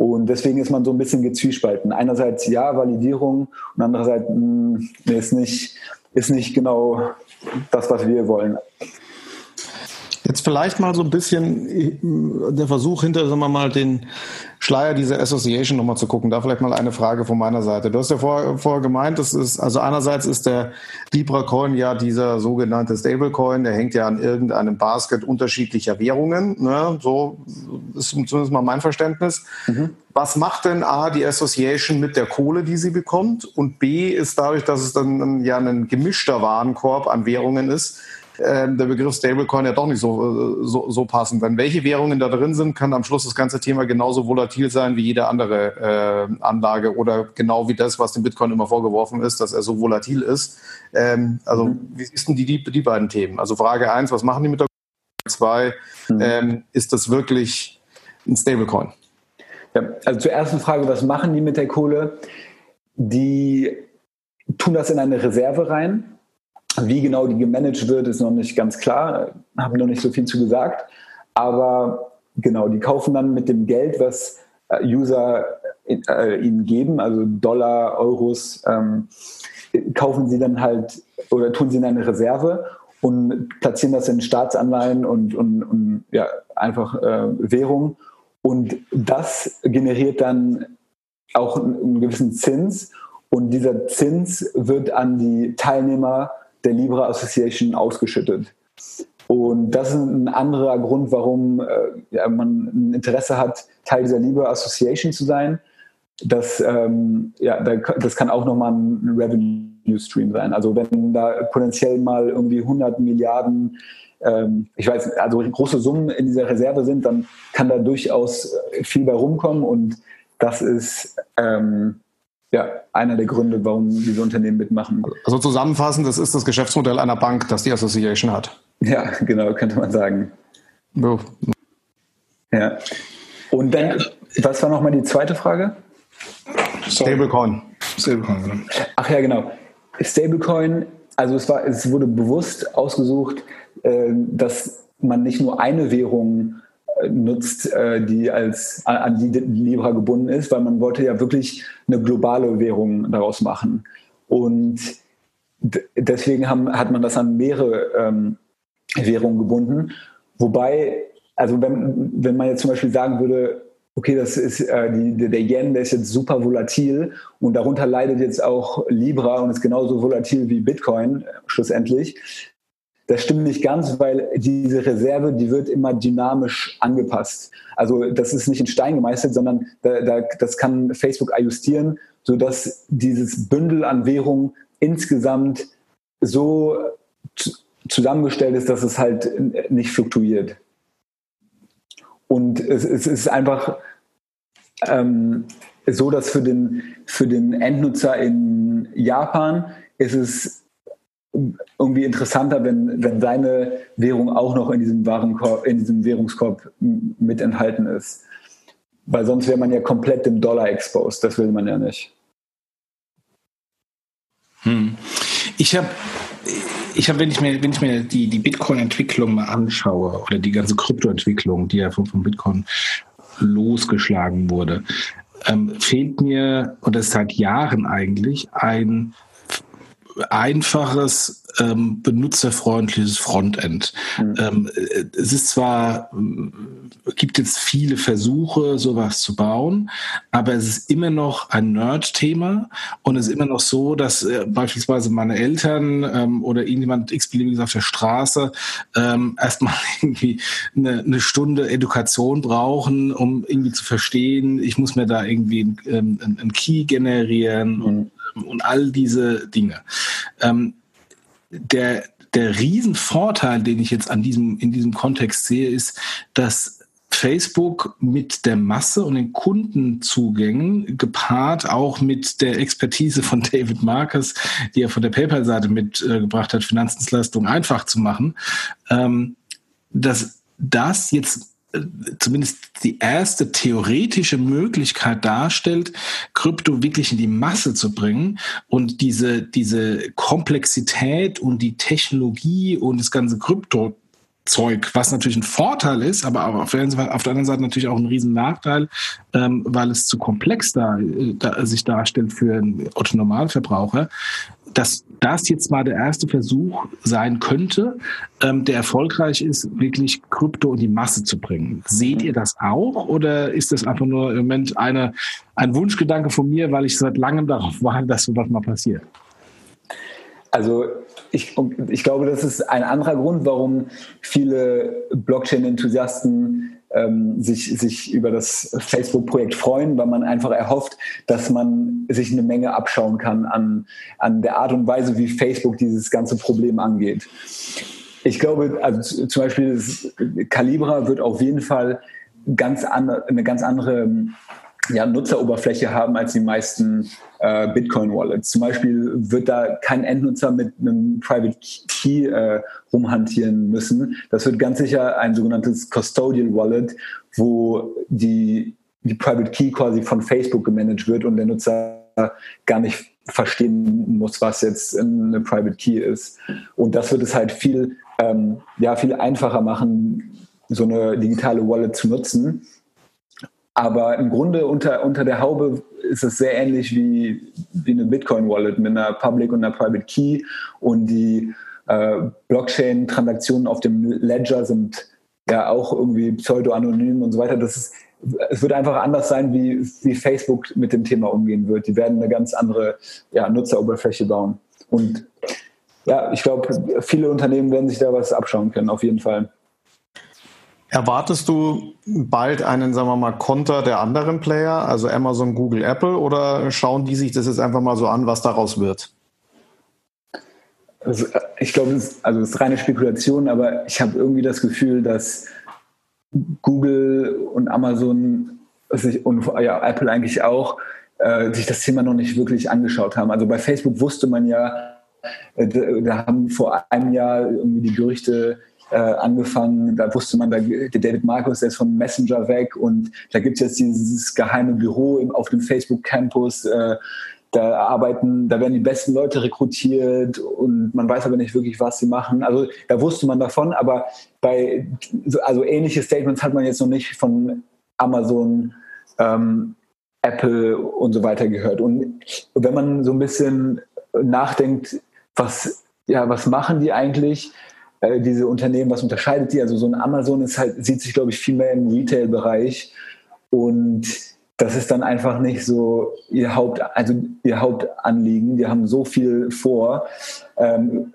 Und deswegen ist man so ein bisschen gezwiespalten. Einerseits ja, Validierung und andererseits mh, hm, ist nicht, ist nicht genau das, was wir wollen. Jetzt vielleicht mal so ein bisschen äh, der Versuch hinter, sagen wir mal, den Schleier dieser Association nochmal zu gucken. Da vielleicht mal eine Frage von meiner Seite. Du hast ja vorher, vorher gemeint, das ist, also einerseits ist der Libra Coin ja dieser sogenannte Stablecoin, der hängt ja an irgendeinem Basket unterschiedlicher Währungen. Ne? So ist zumindest mal mein Verständnis. Mhm. Was macht denn A, die Association mit der Kohle, die sie bekommt? Und B ist dadurch, dass es dann ja ein gemischter Warenkorb an Währungen ist, äh, der Begriff Stablecoin ja doch nicht so, äh, so, so passend. Wenn welche Währungen da drin sind, kann am Schluss das ganze Thema genauso volatil sein wie jede andere äh, Anlage oder genau wie das, was dem Bitcoin immer vorgeworfen ist, dass er so volatil ist. Ähm, also mhm. wie ist denn die, die, die beiden Themen? Also Frage eins, was machen die mit der Zwei, mhm. ähm, ist das wirklich ein Stablecoin? Ja, also zur ersten Frage, was machen die mit der Kohle? Die tun das in eine Reserve rein wie genau die gemanagt wird, ist noch nicht ganz klar. Haben noch nicht so viel zu gesagt. Aber genau, die kaufen dann mit dem Geld, was äh, User äh, ihnen geben, also Dollar, Euros, ähm, kaufen sie dann halt oder tun sie in eine Reserve und platzieren das in Staatsanleihen und, und, und ja, einfach äh, Währung. Und das generiert dann auch einen gewissen Zins. Und dieser Zins wird an die Teilnehmer der Libra Association ausgeschüttet. Und das ist ein anderer Grund, warum äh, ja, man ein Interesse hat, Teil dieser Libra Association zu sein. Das, ähm, ja, das kann auch nochmal ein Revenue Stream sein. Also wenn da potenziell mal irgendwie 100 Milliarden, ähm, ich weiß, also große Summen in dieser Reserve sind, dann kann da durchaus viel bei rumkommen und das ist ähm, ja, einer der Gründe, warum diese Unternehmen mitmachen. Also zusammenfassend, das ist das Geschäftsmodell einer Bank, das die Association hat. Ja, genau, könnte man sagen. Oh. Ja. Und dann, was war nochmal die zweite Frage? Stablecoin. Stablecoin, genau. Ach ja, genau. Stablecoin, also es, war, es wurde bewusst ausgesucht, äh, dass man nicht nur eine Währung nutzt, äh, die als an die Libra gebunden ist, weil man wollte ja wirklich eine globale Währung daraus machen. Und deswegen haben, hat man das an mehrere ähm, Währungen gebunden. Wobei, also wenn, wenn man jetzt zum Beispiel sagen würde, okay, das ist äh, die, der Yen, der ist jetzt super volatil und darunter leidet jetzt auch Libra und ist genauso volatil wie Bitcoin schlussendlich. Das stimmt nicht ganz, weil diese Reserve, die wird immer dynamisch angepasst. Also das ist nicht in Stein gemeißelt, sondern da, da, das kann Facebook ajustieren, sodass dieses Bündel an Währungen insgesamt so zusammengestellt ist, dass es halt nicht fluktuiert. Und es, es ist einfach ähm, so, dass für den, für den Endnutzer in Japan ist es irgendwie interessanter, wenn, wenn seine Währung auch noch in diesem, Warenkorb, in diesem Währungskorb mit enthalten ist. Weil sonst wäre man ja komplett dem Dollar exposed. Das will man ja nicht. Hm. Ich habe ich habe, wenn ich mir, wenn ich mir die, die Bitcoin-Entwicklung mal anschaue oder die ganze Kryptoentwicklung, die ja vom, vom Bitcoin losgeschlagen wurde, ähm, fehlt mir, und das seit Jahren eigentlich, ein einfaches, ähm, benutzerfreundliches Frontend. Mhm. Ähm, es ist zwar, äh, gibt jetzt viele Versuche, sowas zu bauen, aber es ist immer noch ein Nerd-Thema und es ist immer noch so, dass äh, beispielsweise meine Eltern ähm, oder irgendjemand x-beliebiges auf der Straße ähm, erstmal irgendwie eine, eine, Stunde Education brauchen, um irgendwie zu verstehen, ich muss mir da irgendwie einen, ähm, einen Key generieren mhm. und und all diese Dinge. Ähm, der, der Riesenvorteil, den ich jetzt an diesem, in diesem Kontext sehe, ist, dass Facebook mit der Masse und den Kundenzugängen gepaart auch mit der Expertise von David Marcus, die er von der PayPal-Seite mitgebracht hat, Finanzdienstleistungen einfach zu machen, ähm, dass das jetzt zumindest die erste theoretische Möglichkeit darstellt, Krypto wirklich in die Masse zu bringen und diese, diese Komplexität und die Technologie und das ganze Krypto Zeug, was natürlich ein Vorteil ist, aber auf der, anderen Seite natürlich auch ein riesen Nachteil, ähm, weil es zu komplex da, da, sich darstellt für einen Otto Normalverbraucher, dass das jetzt mal der erste Versuch sein könnte, ähm, der erfolgreich ist, wirklich Krypto in die Masse zu bringen. Seht ihr das auch oder ist das einfach nur im Moment eine, ein Wunschgedanke von mir, weil ich seit langem darauf warte, dass sowas mal passiert? Also ich, ich glaube, das ist ein anderer Grund, warum viele Blockchain-Enthusiasten ähm, sich, sich über das Facebook-Projekt freuen, weil man einfach erhofft, dass man sich eine Menge abschauen kann an, an der Art und Weise, wie Facebook dieses ganze Problem angeht. Ich glaube, also zum Beispiel das Calibra wird auf jeden Fall ganz andere, eine ganz andere ja, Nutzeroberfläche haben als die meisten äh, Bitcoin-Wallets. Zum Beispiel wird da kein Endnutzer mit einem Private Key äh, rumhantieren müssen. Das wird ganz sicher ein sogenanntes Custodial Wallet, wo die, die Private Key quasi von Facebook gemanagt wird und der Nutzer gar nicht verstehen muss, was jetzt eine Private Key ist. Und das wird es halt viel, ähm, ja, viel einfacher machen, so eine digitale Wallet zu nutzen. Aber im Grunde unter, unter der Haube ist es sehr ähnlich wie, wie eine Bitcoin-Wallet mit einer Public und einer Private Key. Und die äh, Blockchain-Transaktionen auf dem Ledger sind ja auch irgendwie pseudo-anonym und so weiter. Das ist, es wird einfach anders sein, wie, wie Facebook mit dem Thema umgehen wird. Die werden eine ganz andere ja, Nutzeroberfläche bauen. Und ja, ich glaube, viele Unternehmen werden sich da was abschauen können, auf jeden Fall. Erwartest du bald einen, sagen wir mal, Konter der anderen Player, also Amazon, Google, Apple, oder schauen die sich das jetzt einfach mal so an, was daraus wird? Also, ich glaube, es, also es ist reine Spekulation, aber ich habe irgendwie das Gefühl, dass Google und Amazon sich, und ja, Apple eigentlich auch äh, sich das Thema noch nicht wirklich angeschaut haben. Also bei Facebook wusste man ja, äh, da haben vor einem Jahr irgendwie die Gerüchte äh, angefangen. Da wusste man, da, der David Markus, ist von Messenger weg und da gibt es jetzt dieses geheime Büro im, auf dem Facebook-Campus. Äh, da arbeiten, da werden die besten Leute rekrutiert und man weiß aber nicht wirklich, was sie machen. Also da wusste man davon, aber bei also ähnliche Statements hat man jetzt noch nicht von Amazon, ähm, Apple und so weiter gehört. Und wenn man so ein bisschen nachdenkt, was, ja, was machen die eigentlich? Äh, diese Unternehmen, was unterscheidet die? Also so ein Amazon ist halt, sieht sich, glaube ich, viel mehr im Retail-Bereich und das ist dann einfach nicht so ihr Haupt, also ihr Hauptanliegen. Die haben so viel vor. Ähm,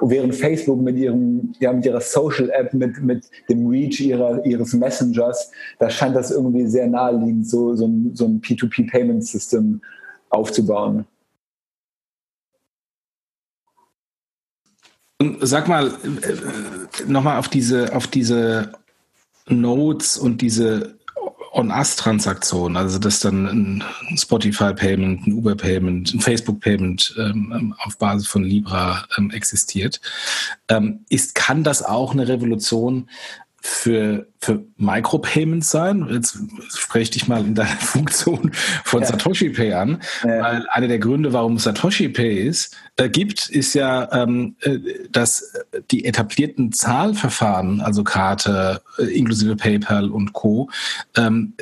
während Facebook mit ihrem, ja, mit ihrer Social App, mit, mit dem Reach ihrer, ihres Messengers, da scheint das irgendwie sehr naheliegend, so, so ein, so ein P2P Payment Aufzubauen. Sag mal, äh, nochmal auf diese, auf diese Notes und diese On-Us-Transaktionen, also dass dann ein Spotify-Payment, ein Uber-Payment, ein Facebook-Payment ähm, auf Basis von Libra ähm, existiert, ähm, ist, kann das auch eine Revolution für, für Micropayments sein. Jetzt spreche ich dich mal in deiner Funktion von ja. Satoshi Pay an, ja. weil einer der Gründe, warum Satoshi Pay ist, äh, gibt, ist ja, ähm, äh, dass die etablierten Zahlverfahren, also Karte, äh, inklusive PayPal und Co., ähm,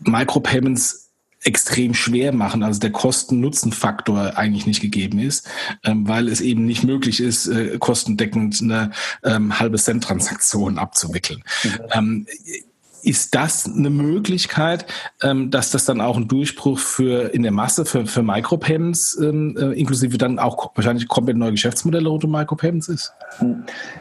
Micropayments extrem schwer machen, also der Kosten-Nutzen-Faktor eigentlich nicht gegeben ist, ähm, weil es eben nicht möglich ist, äh, kostendeckend eine ähm, halbe Cent-Transaktion abzuwickeln. Mhm. Ähm, ist das eine Möglichkeit, ähm, dass das dann auch ein Durchbruch für in der Masse für, für Micropayments, ähm, äh, inklusive dann auch wahrscheinlich komplett neue Geschäftsmodelle rund um Micropayments ist?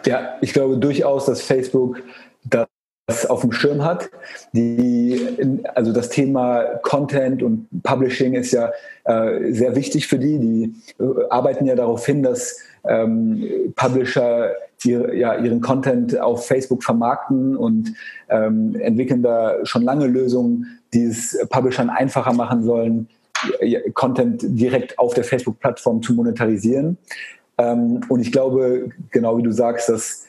Ja, ich glaube durchaus, dass Facebook das das auf dem Schirm hat. Die, also das Thema Content und Publishing ist ja äh, sehr wichtig für die. Die äh, arbeiten ja darauf hin, dass ähm, Publisher ihr, ja, ihren Content auf Facebook vermarkten und ähm, entwickeln da schon lange Lösungen, die es Publishern einfacher machen sollen, Content direkt auf der Facebook-Plattform zu monetarisieren. Ähm, und ich glaube, genau wie du sagst, dass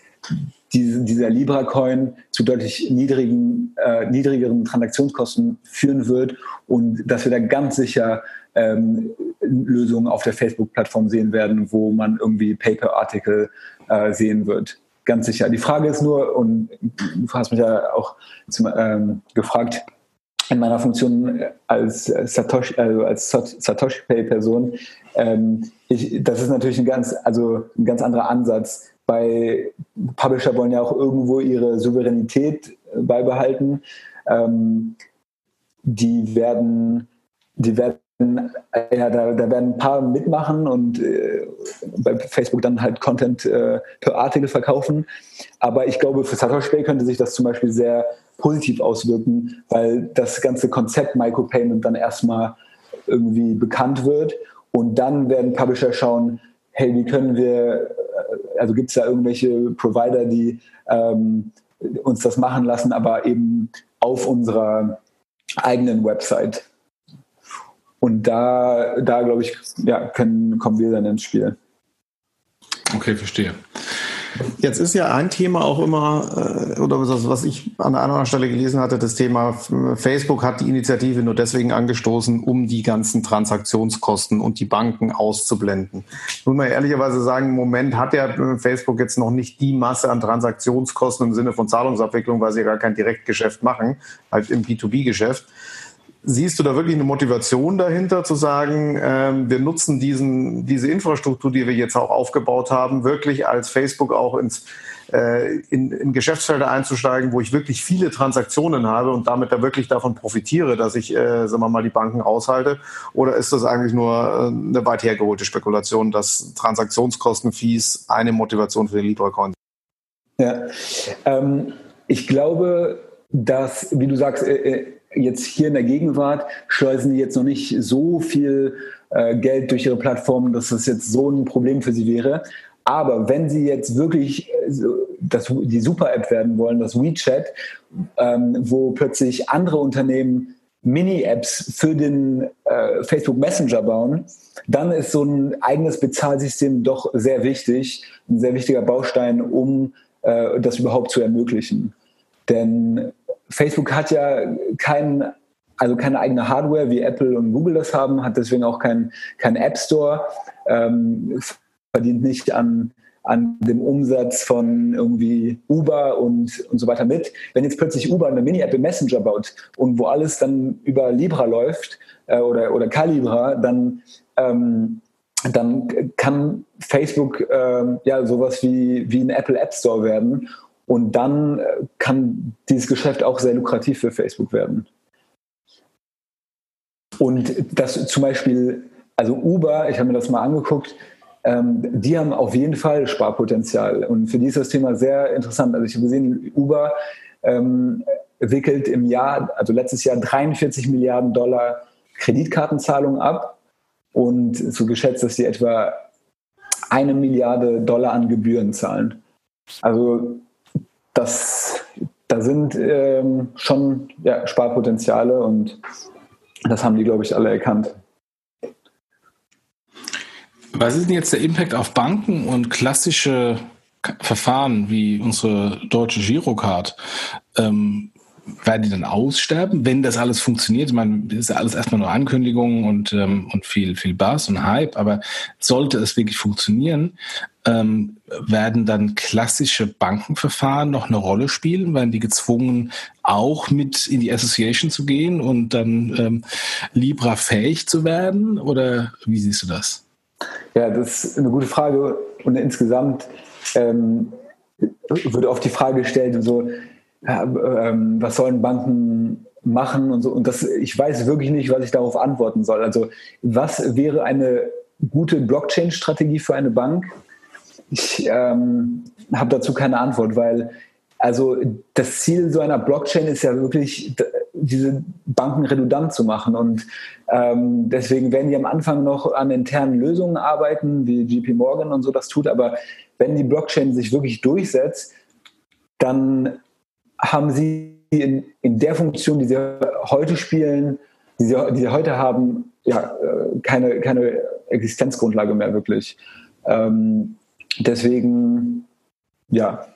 diese, dieser Libra-Coin zu deutlich niedrigen, äh, niedrigeren Transaktionskosten führen wird und dass wir da ganz sicher ähm, Lösungen auf der Facebook-Plattform sehen werden, wo man irgendwie Paper-Artikel äh, sehen wird. Ganz sicher. Die Frage ist nur, und du hast mich ja auch zum, ähm, gefragt, in meiner Funktion als Satoshi, also als Satoshi Pay Person, ähm, ich, das ist natürlich ein ganz, also ein ganz anderer Ansatz bei Publisher wollen ja auch irgendwo ihre Souveränität äh, beibehalten. Ähm, die werden, die werden, ja, da, da werden ein paar mitmachen und äh, bei Facebook dann halt Content äh, per Artikel verkaufen. Aber ich glaube, für Satoshi Pay könnte sich das zum Beispiel sehr positiv auswirken, weil das ganze Konzept Micropayment dann erstmal irgendwie bekannt wird. Und dann werden Publisher schauen, hey, wie können wir also gibt es da irgendwelche Provider, die ähm, uns das machen lassen, aber eben auf unserer eigenen Website. Und da, da glaube ich, ja, können, kommen wir dann ins Spiel. Okay, verstehe. Jetzt ist ja ein Thema auch immer, äh, oder was ich an der anderen Stelle gelesen hatte, das Thema, Facebook hat die Initiative nur deswegen angestoßen, um die ganzen Transaktionskosten und die Banken auszublenden. Muss man ehrlicherweise sagen, im Moment hat ja Facebook jetzt noch nicht die Masse an Transaktionskosten im Sinne von Zahlungsabwicklung, weil sie gar kein Direktgeschäft machen, halt im B2B-Geschäft. Siehst du da wirklich eine Motivation dahinter zu sagen, ähm, wir nutzen diesen, diese Infrastruktur, die wir jetzt auch aufgebaut haben, wirklich als Facebook auch ins, äh, in, in Geschäftsfelder einzusteigen, wo ich wirklich viele Transaktionen habe und damit da wirklich davon profitiere, dass ich, äh, sagen wir mal, die Banken aushalte? Oder ist das eigentlich nur äh, eine weit hergeholte Spekulation, dass Transaktionskosten, Fees eine Motivation für den Libra-Coin Ja, ähm, ich glaube, dass, wie du sagst, äh, äh jetzt hier in der Gegenwart schleusen die jetzt noch nicht so viel äh, Geld durch ihre Plattformen, dass das jetzt so ein Problem für sie wäre. Aber wenn sie jetzt wirklich äh, das, die Super-App werden wollen, das WeChat, ähm, wo plötzlich andere Unternehmen Mini-Apps für den äh, Facebook Messenger bauen, dann ist so ein eigenes Bezahlsystem doch sehr wichtig, ein sehr wichtiger Baustein, um äh, das überhaupt zu ermöglichen. Denn Facebook hat ja kein, also keine eigene Hardware, wie Apple und Google das haben, hat deswegen auch keinen kein App Store, ähm, verdient nicht an, an dem Umsatz von irgendwie Uber und, und so weiter mit. Wenn jetzt plötzlich Uber eine Mini-App im Messenger baut und wo alles dann über Libra läuft äh, oder, oder Calibra, dann ähm, dann kann Facebook äh, ja sowas wie, wie ein Apple App Store werden und dann äh, kann dieses Geschäft auch sehr lukrativ für Facebook werden. Und das zum Beispiel, also Uber, ich habe mir das mal angeguckt, ähm, die haben auf jeden Fall Sparpotenzial. Und für die ist das Thema sehr interessant. Also ich habe gesehen, Uber ähm, wickelt im Jahr, also letztes Jahr 43 Milliarden Dollar Kreditkartenzahlungen ab und so geschätzt, dass sie etwa eine Milliarde Dollar an Gebühren zahlen. Also das, da sind ähm, schon ja, Sparpotenziale und das haben die, glaube ich, alle erkannt. Was ist denn jetzt der Impact auf Banken und klassische Verfahren wie unsere deutsche Girocard? Ähm, werden die dann aussterben, wenn das alles funktioniert? Ich meine, das ist ja alles erstmal nur Ankündigungen und, ähm, und viel, viel Bass und Hype, aber sollte es wirklich funktionieren, ähm, werden dann klassische Bankenverfahren noch eine Rolle spielen? Werden die gezwungen, auch mit in die Association zu gehen und dann ähm, Libra fähig zu werden? Oder wie siehst du das? Ja, das ist eine gute Frage. Und insgesamt ähm, würde oft die Frage gestellt, so, ja, ähm, was sollen Banken machen und so. Und das, ich weiß wirklich nicht, was ich darauf antworten soll. Also, was wäre eine gute Blockchain-Strategie für eine Bank? Ich ähm, habe dazu keine Antwort, weil also das Ziel so einer Blockchain ist ja wirklich, diese Banken redundant zu machen. Und ähm, deswegen werden die am Anfang noch an internen Lösungen arbeiten, wie JP Morgan und so das tut. Aber wenn die Blockchain sich wirklich durchsetzt, dann haben sie in, in der Funktion, die sie heute spielen, die sie, die sie heute haben, ja, äh, keine, keine Existenzgrundlage mehr wirklich. Ähm, deswegen, ja,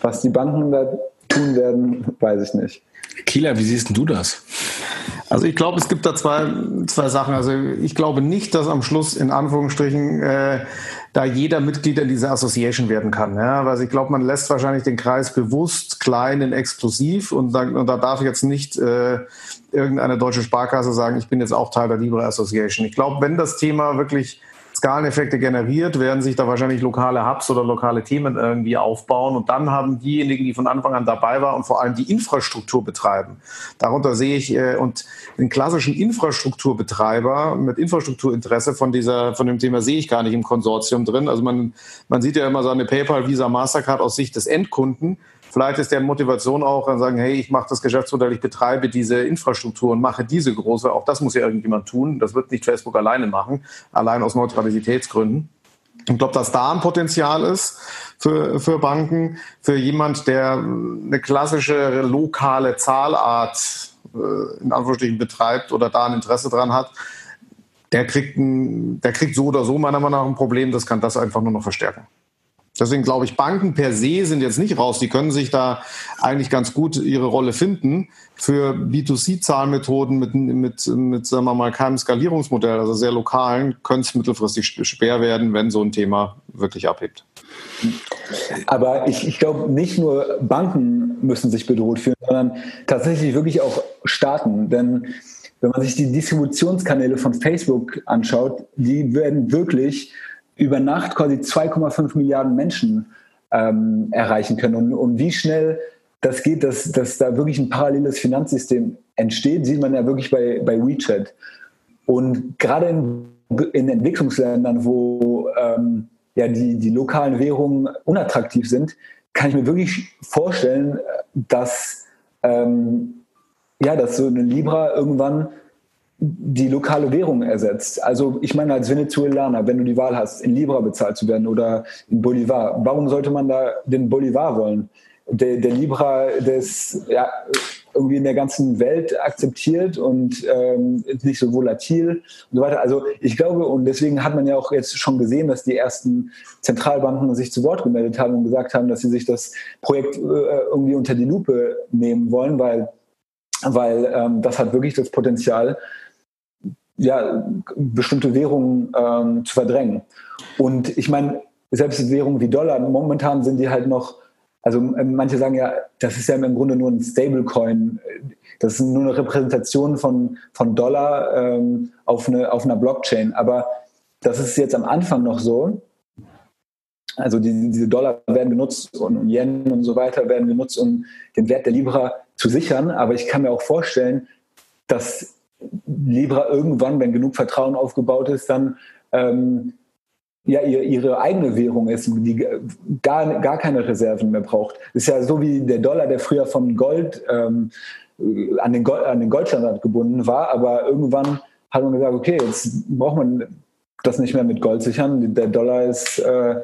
was die Banken da tun werden, weiß ich nicht. Kieler, wie siehst du das? Also ich glaube, es gibt da zwei, zwei Sachen. Also ich glaube nicht, dass am Schluss in Anführungsstrichen äh, da jeder Mitglied in dieser Association werden kann. Ja? Also ich glaube, man lässt wahrscheinlich den Kreis bewusst klein und exklusiv und, da, und da darf jetzt nicht äh, irgendeine deutsche Sparkasse sagen, ich bin jetzt auch Teil der Libre Association. Ich glaube, wenn das Thema wirklich Skaleneffekte generiert, werden sich da wahrscheinlich lokale Hubs oder lokale Themen irgendwie aufbauen. Und dann haben diejenigen, die von Anfang an dabei waren und vor allem die Infrastruktur betreiben. Darunter sehe ich äh, und den klassischen Infrastrukturbetreiber mit Infrastrukturinteresse von dieser, von dem Thema sehe ich gar nicht im Konsortium drin. Also man, man sieht ja immer so eine PayPal, Visa, Mastercard aus Sicht des Endkunden. Vielleicht ist der Motivation auch, dann sagen, hey, ich mache das Geschäftsmodell, ich betreibe diese Infrastruktur und mache diese große. Auch das muss ja irgendjemand tun. Das wird nicht Facebook alleine machen, allein aus Neutralitätsgründen. Ich glaube, dass da ein Potenzial ist für, für Banken, für jemand, der eine klassische lokale Zahlart äh, in Anführungsstrichen betreibt oder da ein Interesse dran hat, der kriegt, ein, der kriegt so oder so meiner Meinung nach ein Problem. Das kann das einfach nur noch verstärken. Deswegen glaube ich, Banken per se sind jetzt nicht raus. Die können sich da eigentlich ganz gut ihre Rolle finden. Für B2C-Zahlmethoden mit, mit, mit, sagen wir mal, keinem Skalierungsmodell, also sehr lokalen, könnte es mittelfristig schwer werden, wenn so ein Thema wirklich abhebt. Aber ich, ich glaube, nicht nur Banken müssen sich bedroht fühlen, sondern tatsächlich wirklich auch Staaten. Denn wenn man sich die Distributionskanäle von Facebook anschaut, die werden wirklich über Nacht quasi 2,5 Milliarden Menschen ähm, erreichen können. Und, und wie schnell das geht, dass, dass da wirklich ein paralleles Finanzsystem entsteht, sieht man ja wirklich bei, bei WeChat. Und gerade in, in Entwicklungsländern, wo ähm, ja, die, die lokalen Währungen unattraktiv sind, kann ich mir wirklich vorstellen, dass, ähm, ja, dass so eine Libra irgendwann die lokale Währung ersetzt. Also ich meine als Venezuelaner, wenn du die Wahl hast, in Libra bezahlt zu werden oder in Bolivar, warum sollte man da den Bolivar wollen? Der, der Libra, der ist ja, irgendwie in der ganzen Welt akzeptiert und ähm, nicht so volatil und so weiter. Also ich glaube, und deswegen hat man ja auch jetzt schon gesehen, dass die ersten Zentralbanken sich zu Wort gemeldet haben und gesagt haben, dass sie sich das Projekt äh, irgendwie unter die Lupe nehmen wollen, weil, weil ähm, das hat wirklich das Potenzial, ja, bestimmte Währungen ähm, zu verdrängen. Und ich meine, selbst Währungen wie Dollar, momentan sind die halt noch, also ähm, manche sagen ja, das ist ja im Grunde nur ein Stablecoin. Das ist nur eine Repräsentation von, von Dollar ähm, auf, eine, auf einer Blockchain. Aber das ist jetzt am Anfang noch so. Also die, diese Dollar werden genutzt und Yen und so weiter werden genutzt, um den Wert der Libra zu sichern. Aber ich kann mir auch vorstellen, dass Libra irgendwann, wenn genug Vertrauen aufgebaut ist, dann ähm, ja ihre, ihre eigene Währung ist, die gar, gar keine Reserven mehr braucht. Ist ja so wie der Dollar, der früher von Gold ähm, an, den Gold, an den Goldstandard gebunden war, aber irgendwann hat man gesagt, okay, jetzt braucht man das nicht mehr mit Gold sichern. Der Dollar ist, äh,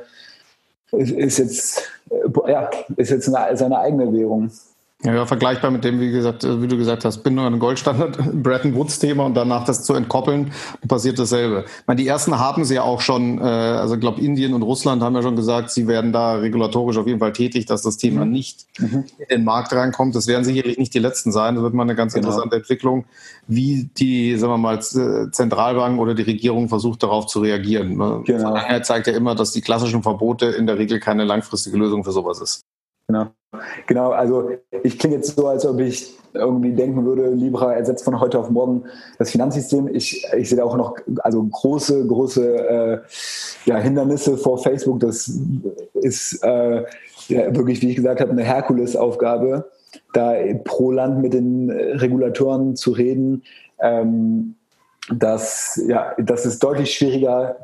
ist, ist, jetzt, äh, ja, ist jetzt eine, seine eigene Währung. Ja, vergleichbar mit dem, wie gesagt, äh, wie du gesagt hast, bin nur ein Goldstandard, Bretton Woods Thema und danach das zu entkoppeln, passiert dasselbe. Ich meine, die ersten haben sie ja auch schon, äh, also ich glaube, Indien und Russland haben ja schon gesagt, sie werden da regulatorisch auf jeden Fall tätig, dass das Thema mhm. nicht mhm. in den Markt reinkommt. Das werden sicherlich nicht die letzten sein. Das wird mal eine ganz genau. interessante Entwicklung, wie die, sagen wir mal, Zentralbank oder die Regierung versucht, darauf zu reagieren. Ne? Genau. Vergangenheit zeigt ja immer, dass die klassischen Verbote in der Regel keine langfristige Lösung für sowas ist. Genau. Genau, also ich klinge jetzt so, als ob ich irgendwie denken würde, Libra ersetzt von heute auf morgen das Finanzsystem. Ich, ich sehe da auch noch also große, große äh, ja, Hindernisse vor Facebook. Das ist äh, ja, wirklich, wie ich gesagt habe, eine Herkulesaufgabe, da pro Land mit den Regulatoren zu reden. Ähm, das, ja, das ist deutlich schwieriger,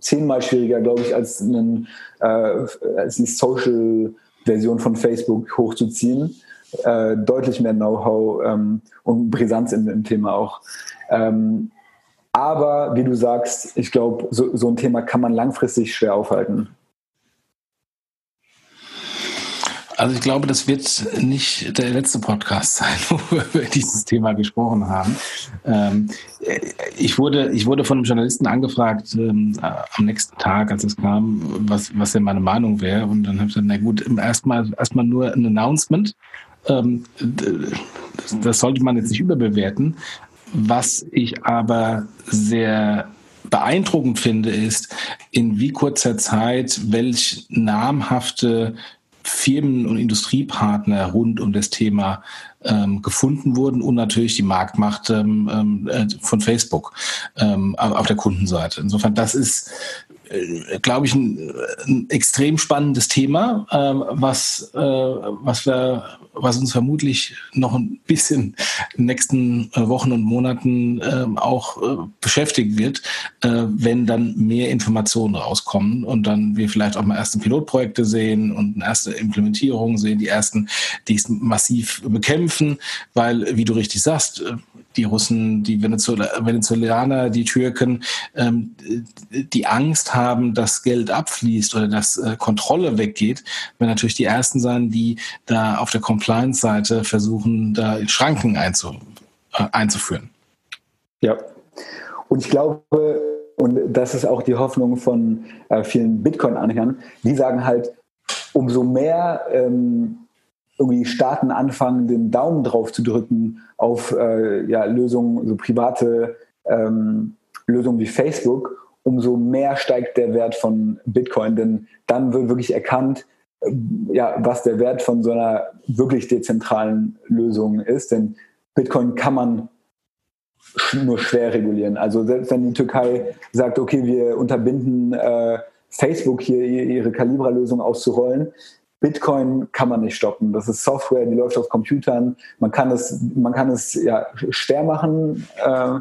zehnmal schwieriger, glaube ich, als ein, äh, als ein Social Version von Facebook hochzuziehen. Äh, deutlich mehr Know-how ähm, und Brisanz in dem Thema auch. Ähm, aber wie du sagst, ich glaube, so, so ein Thema kann man langfristig schwer aufhalten. Also ich glaube, das wird nicht der letzte Podcast sein, wo wir über dieses Thema gesprochen haben. Ähm, ich, wurde, ich wurde von einem Journalisten angefragt ähm, am nächsten Tag, als es kam, was, was denn meine Meinung wäre. Und dann habe ich gesagt, na gut, erstmal erstmal nur ein Announcement. Ähm, das, sollte man jetzt nicht überbewerten. Was ich aber sehr beeindruckend finde, ist, in wie kurzer Zeit welch namhafte Firmen und Industriepartner rund um das Thema ähm, gefunden wurden und natürlich die Marktmacht ähm, ähm äh, von Facebook ähm, auf der Kundenseite. Insofern, das ist glaube ich, ein, ein, extrem spannendes Thema, äh, was, äh, was, wir, was uns vermutlich noch ein bisschen in den nächsten äh, Wochen und Monaten ähm, auch äh, beschäftigen wird, äh, wenn dann mehr Informationen rauskommen und dann wir vielleicht auch mal erste Pilotprojekte sehen und erste Implementierungen sehen, die ersten, die es massiv bekämpfen, weil, wie du richtig sagst, die Russen, die Venezuelaner, die Türken, ähm, die Angst haben, dass Geld abfließt oder dass äh, Kontrolle weggeht, werden natürlich die Ersten sein, die da auf der Compliance-Seite versuchen, da Schranken einzu, äh, einzuführen. Ja, und ich glaube, und das ist auch die Hoffnung von äh, vielen Bitcoin-Anhängern, die sagen halt, umso mehr ähm, irgendwie Staaten anfangen, den Daumen drauf zu drücken auf äh, ja, Lösungen, so private ähm, Lösungen wie Facebook, umso mehr steigt der Wert von Bitcoin. Denn dann wird wirklich erkannt, äh, ja, was der Wert von so einer wirklich dezentralen Lösung ist. Denn Bitcoin kann man nur schwer regulieren. Also selbst wenn die Türkei sagt, okay, wir unterbinden äh, Facebook hier ihre Calibra-Lösung auszurollen, Bitcoin kann man nicht stoppen. Das ist Software, die läuft auf Computern. Man kann es, man kann es ja schwer machen, äh,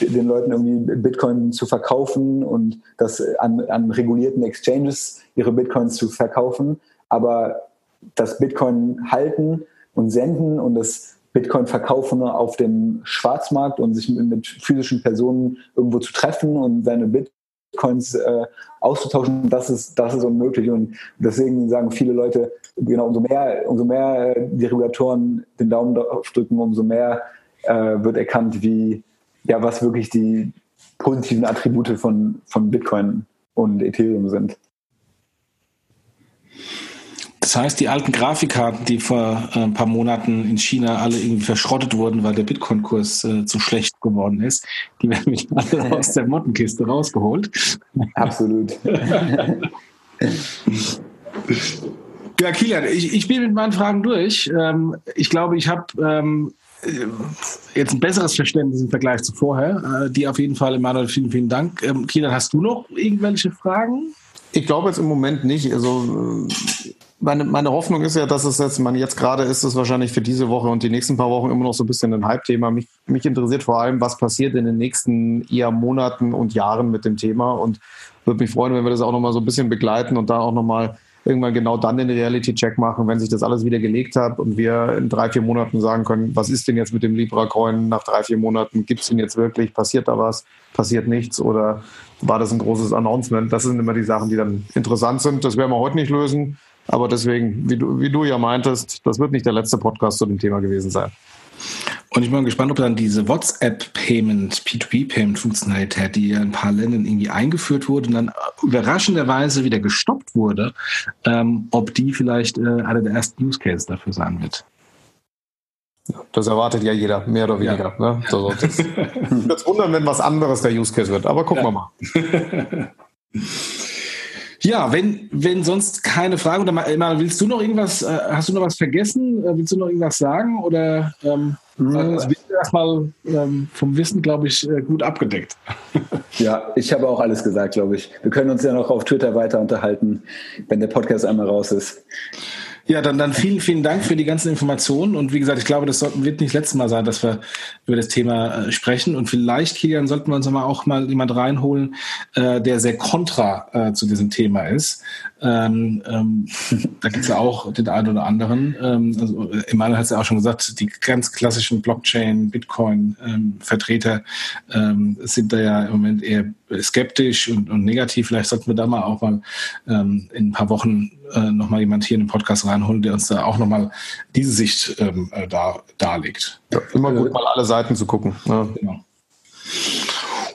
den Leuten irgendwie Bitcoin zu verkaufen und das an, an regulierten Exchanges ihre Bitcoins zu verkaufen. Aber das Bitcoin halten und senden und das Bitcoin verkaufen auf dem Schwarzmarkt und sich mit physischen Personen irgendwo zu treffen und seine Bit Coins äh, auszutauschen, das ist, das ist unmöglich. Und deswegen sagen viele Leute, genau, umso mehr, umso mehr äh, die Regulatoren den Daumen drauf drücken, umso mehr äh, wird erkannt, wie, ja, was wirklich die positiven Attribute von, von Bitcoin und Ethereum sind. Das heißt, die alten Grafikkarten, die vor äh, ein paar Monaten in China alle irgendwie verschrottet wurden, weil der Bitcoin-Kurs äh, zu schlecht geworden ist, die werden mich alle aus der Mottenkiste rausgeholt. Absolut. ja, Kilian, ich, ich bin mit meinen Fragen durch. Ähm, ich glaube, ich habe ähm, jetzt ein besseres Verständnis im Vergleich zu vorher. Äh, die auf jeden Fall, Emanuel, vielen, vielen Dank. Ähm, Kieran, hast du noch irgendwelche Fragen? Ich glaube jetzt im Moment nicht. Also meine, meine Hoffnung ist ja, dass es jetzt, man jetzt gerade ist es wahrscheinlich für diese Woche und die nächsten paar Wochen immer noch so ein bisschen ein Hype-Thema. Mich, mich interessiert vor allem, was passiert in den nächsten eher Monaten und Jahren mit dem Thema und würde mich freuen, wenn wir das auch nochmal so ein bisschen begleiten und da auch nochmal irgendwann genau dann den Reality-Check machen, wenn sich das alles wieder gelegt hat und wir in drei, vier Monaten sagen können, was ist denn jetzt mit dem Libra-Coin nach drei, vier Monaten? Gibt es den jetzt wirklich? Passiert da was? Passiert nichts? Oder war das ein großes Announcement? Das sind immer die Sachen, die dann interessant sind. Das werden wir heute nicht lösen. Aber deswegen, wie du, wie du ja meintest, das wird nicht der letzte Podcast zu dem Thema gewesen sein. Und ich bin gespannt, ob dann diese WhatsApp-Payment, P2P-Payment-Funktionalität, die ja in ein paar Ländern irgendwie eingeführt wurde und dann überraschenderweise wieder gestoppt wurde, ähm, ob die vielleicht äh, einer der ersten Use Cases dafür sein wird. Das erwartet ja jeder, mehr oder weniger. Ja. Ne? So, das wird wundern, wenn was anderes der Use Case wird, aber gucken ja. wir mal. Ja, wenn, wenn sonst keine Fragen oder mal, willst du noch irgendwas, äh, hast du noch was vergessen? Äh, willst du noch irgendwas sagen? Oder ähm, mhm. also bist du erstmal ähm, vom Wissen, glaube ich, äh, gut abgedeckt. Ja, ich habe auch alles gesagt, glaube ich. Wir können uns ja noch auf Twitter weiter unterhalten, wenn der Podcast einmal raus ist. Ja, dann, dann vielen, vielen Dank für die ganzen Informationen. Und wie gesagt, ich glaube, das wird nicht das letzte Mal sein, dass wir über das Thema äh, sprechen. Und vielleicht, Kilian, sollten wir uns mal auch mal jemand reinholen, äh, der sehr kontra äh, zu diesem Thema ist. Ähm, ähm, da gibt es ja auch den einen oder anderen. Ähm, also Emanuel hat es ja auch schon gesagt, die ganz klassischen Blockchain, Bitcoin-Vertreter ähm, sind da ja im Moment eher skeptisch und, und negativ. Vielleicht sollten wir da mal auch mal ähm, in ein paar Wochen äh, nochmal jemand hier in den Podcast reinholen, der uns da auch nochmal diese Sicht ähm, äh, da, darlegt. Ja, immer gut, mal alle Seiten zu gucken. Ja. Genau.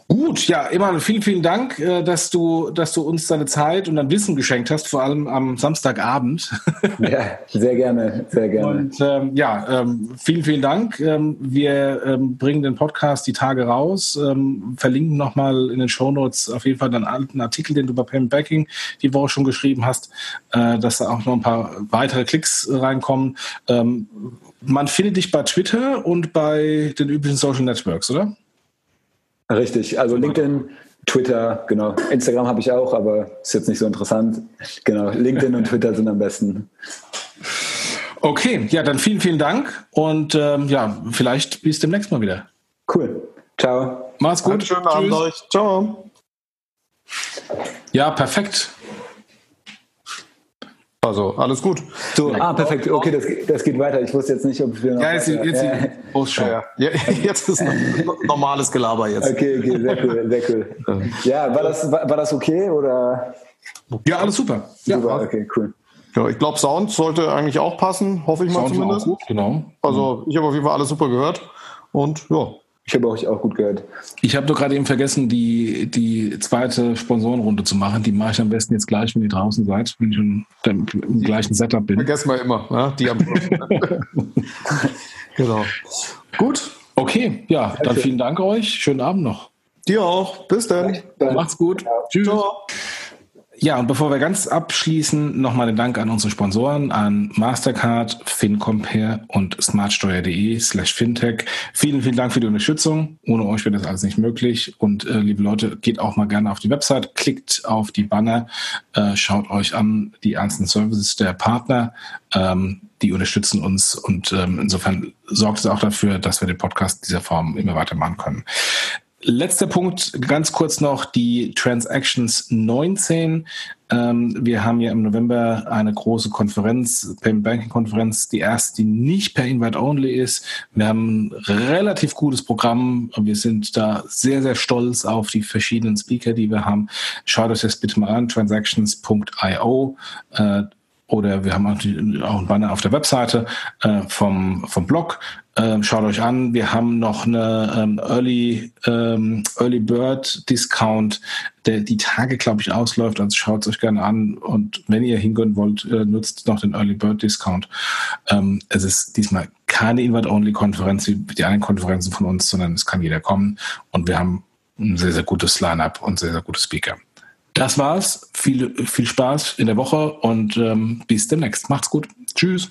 Gut, ja, Emanuel, vielen, vielen Dank, äh, dass du, dass du uns deine Zeit und dein Wissen geschenkt hast, vor allem am Samstagabend. Ja, sehr gerne, sehr gerne. Und ähm, ja, ähm, vielen, vielen Dank. Ähm, wir ähm, bringen den Podcast die Tage raus, ähm, verlinken nochmal in den Shownotes auf jeden Fall deinen alten Artikel, den du bei Payment Backing die Woche schon geschrieben hast, äh, dass da auch noch ein paar weitere Klicks reinkommen. Ähm, man findet dich bei Twitter und bei den üblichen Social Networks, oder? Richtig, also LinkedIn, Twitter, genau. Instagram habe ich auch, aber ist jetzt nicht so interessant. Genau, LinkedIn und Twitter sind am besten. Okay, ja, dann vielen, vielen Dank und ähm, ja, vielleicht bis demnächst mal wieder. Cool. Ciao. Mach's gut. Schönen Abend euch. Ciao. Ja, perfekt. Also, alles gut. So, ah, perfekt. Okay, das, das geht weiter. Ich wusste jetzt nicht, ob wir noch. Ja, jetzt, jetzt, äh, ja, ja. jetzt ist normales Gelaber jetzt. Okay, okay, sehr cool, sehr cool. Ja, war das, war, war das okay oder? Ja, alles super. Super, ja. okay, cool. Ja, ich glaube, Sound sollte eigentlich auch passen, hoffe ich mal Sound zumindest. Auch gut, genau. Also, ich habe auf jeden Fall alles super gehört und ja, ich habe euch auch gut gehört. Ich habe doch gerade eben vergessen, die, die zweite Sponsorenrunde zu machen. Die mache ich am besten jetzt gleich, wenn ihr draußen seid, wenn ich schon im gleichen Setup bin. Vergessen wir immer, ne? die am Genau. Gut. Okay, ja, dann vielen Dank euch. Schönen Abend noch. Dir auch. Bis dann. Macht's gut. Ja. Tschüss. Ciao. Ja, und bevor wir ganz abschließen, nochmal den Dank an unsere Sponsoren, an Mastercard, FinCompare und smartsteuer.de slash fintech. Vielen, vielen Dank für die Unterstützung. Ohne euch wäre das alles nicht möglich. Und äh, liebe Leute, geht auch mal gerne auf die Website, klickt auf die Banner, äh, schaut euch an die ernsten Services der Partner. Ähm, die unterstützen uns und ähm, insofern sorgt es auch dafür, dass wir den Podcast dieser Form immer weitermachen können. Letzter Punkt, ganz kurz noch die Transactions 19. Ähm, wir haben ja im November eine große Konferenz, Payment Banking Konferenz, die erste, die nicht per Invite Only ist. Wir haben ein relativ gutes Programm. Wir sind da sehr, sehr stolz auf die verschiedenen Speaker, die wir haben. Schaut euch das bitte mal an, transactions.io. Oder wir haben auch, ein Banner auf der Webseite äh, vom, vom Blog. Ähm, schaut euch an, wir haben noch eine ähm, Early, ähm, Early Bird Discount, der die Tage, glaube ich, ausläuft. Also schaut es euch gerne an. Und wenn ihr hingehen wollt, äh, nutzt noch den Early Bird Discount. Ähm, es ist diesmal keine Invite-Only-Konferenz wie die anderen Konferenzen von uns, sondern es kann jeder kommen. Und wir haben ein sehr, sehr gutes Line-up und sehr, sehr gute Speaker. Das war's. Viel, viel Spaß in der Woche und ähm, bis demnächst. Macht's gut. Tschüss.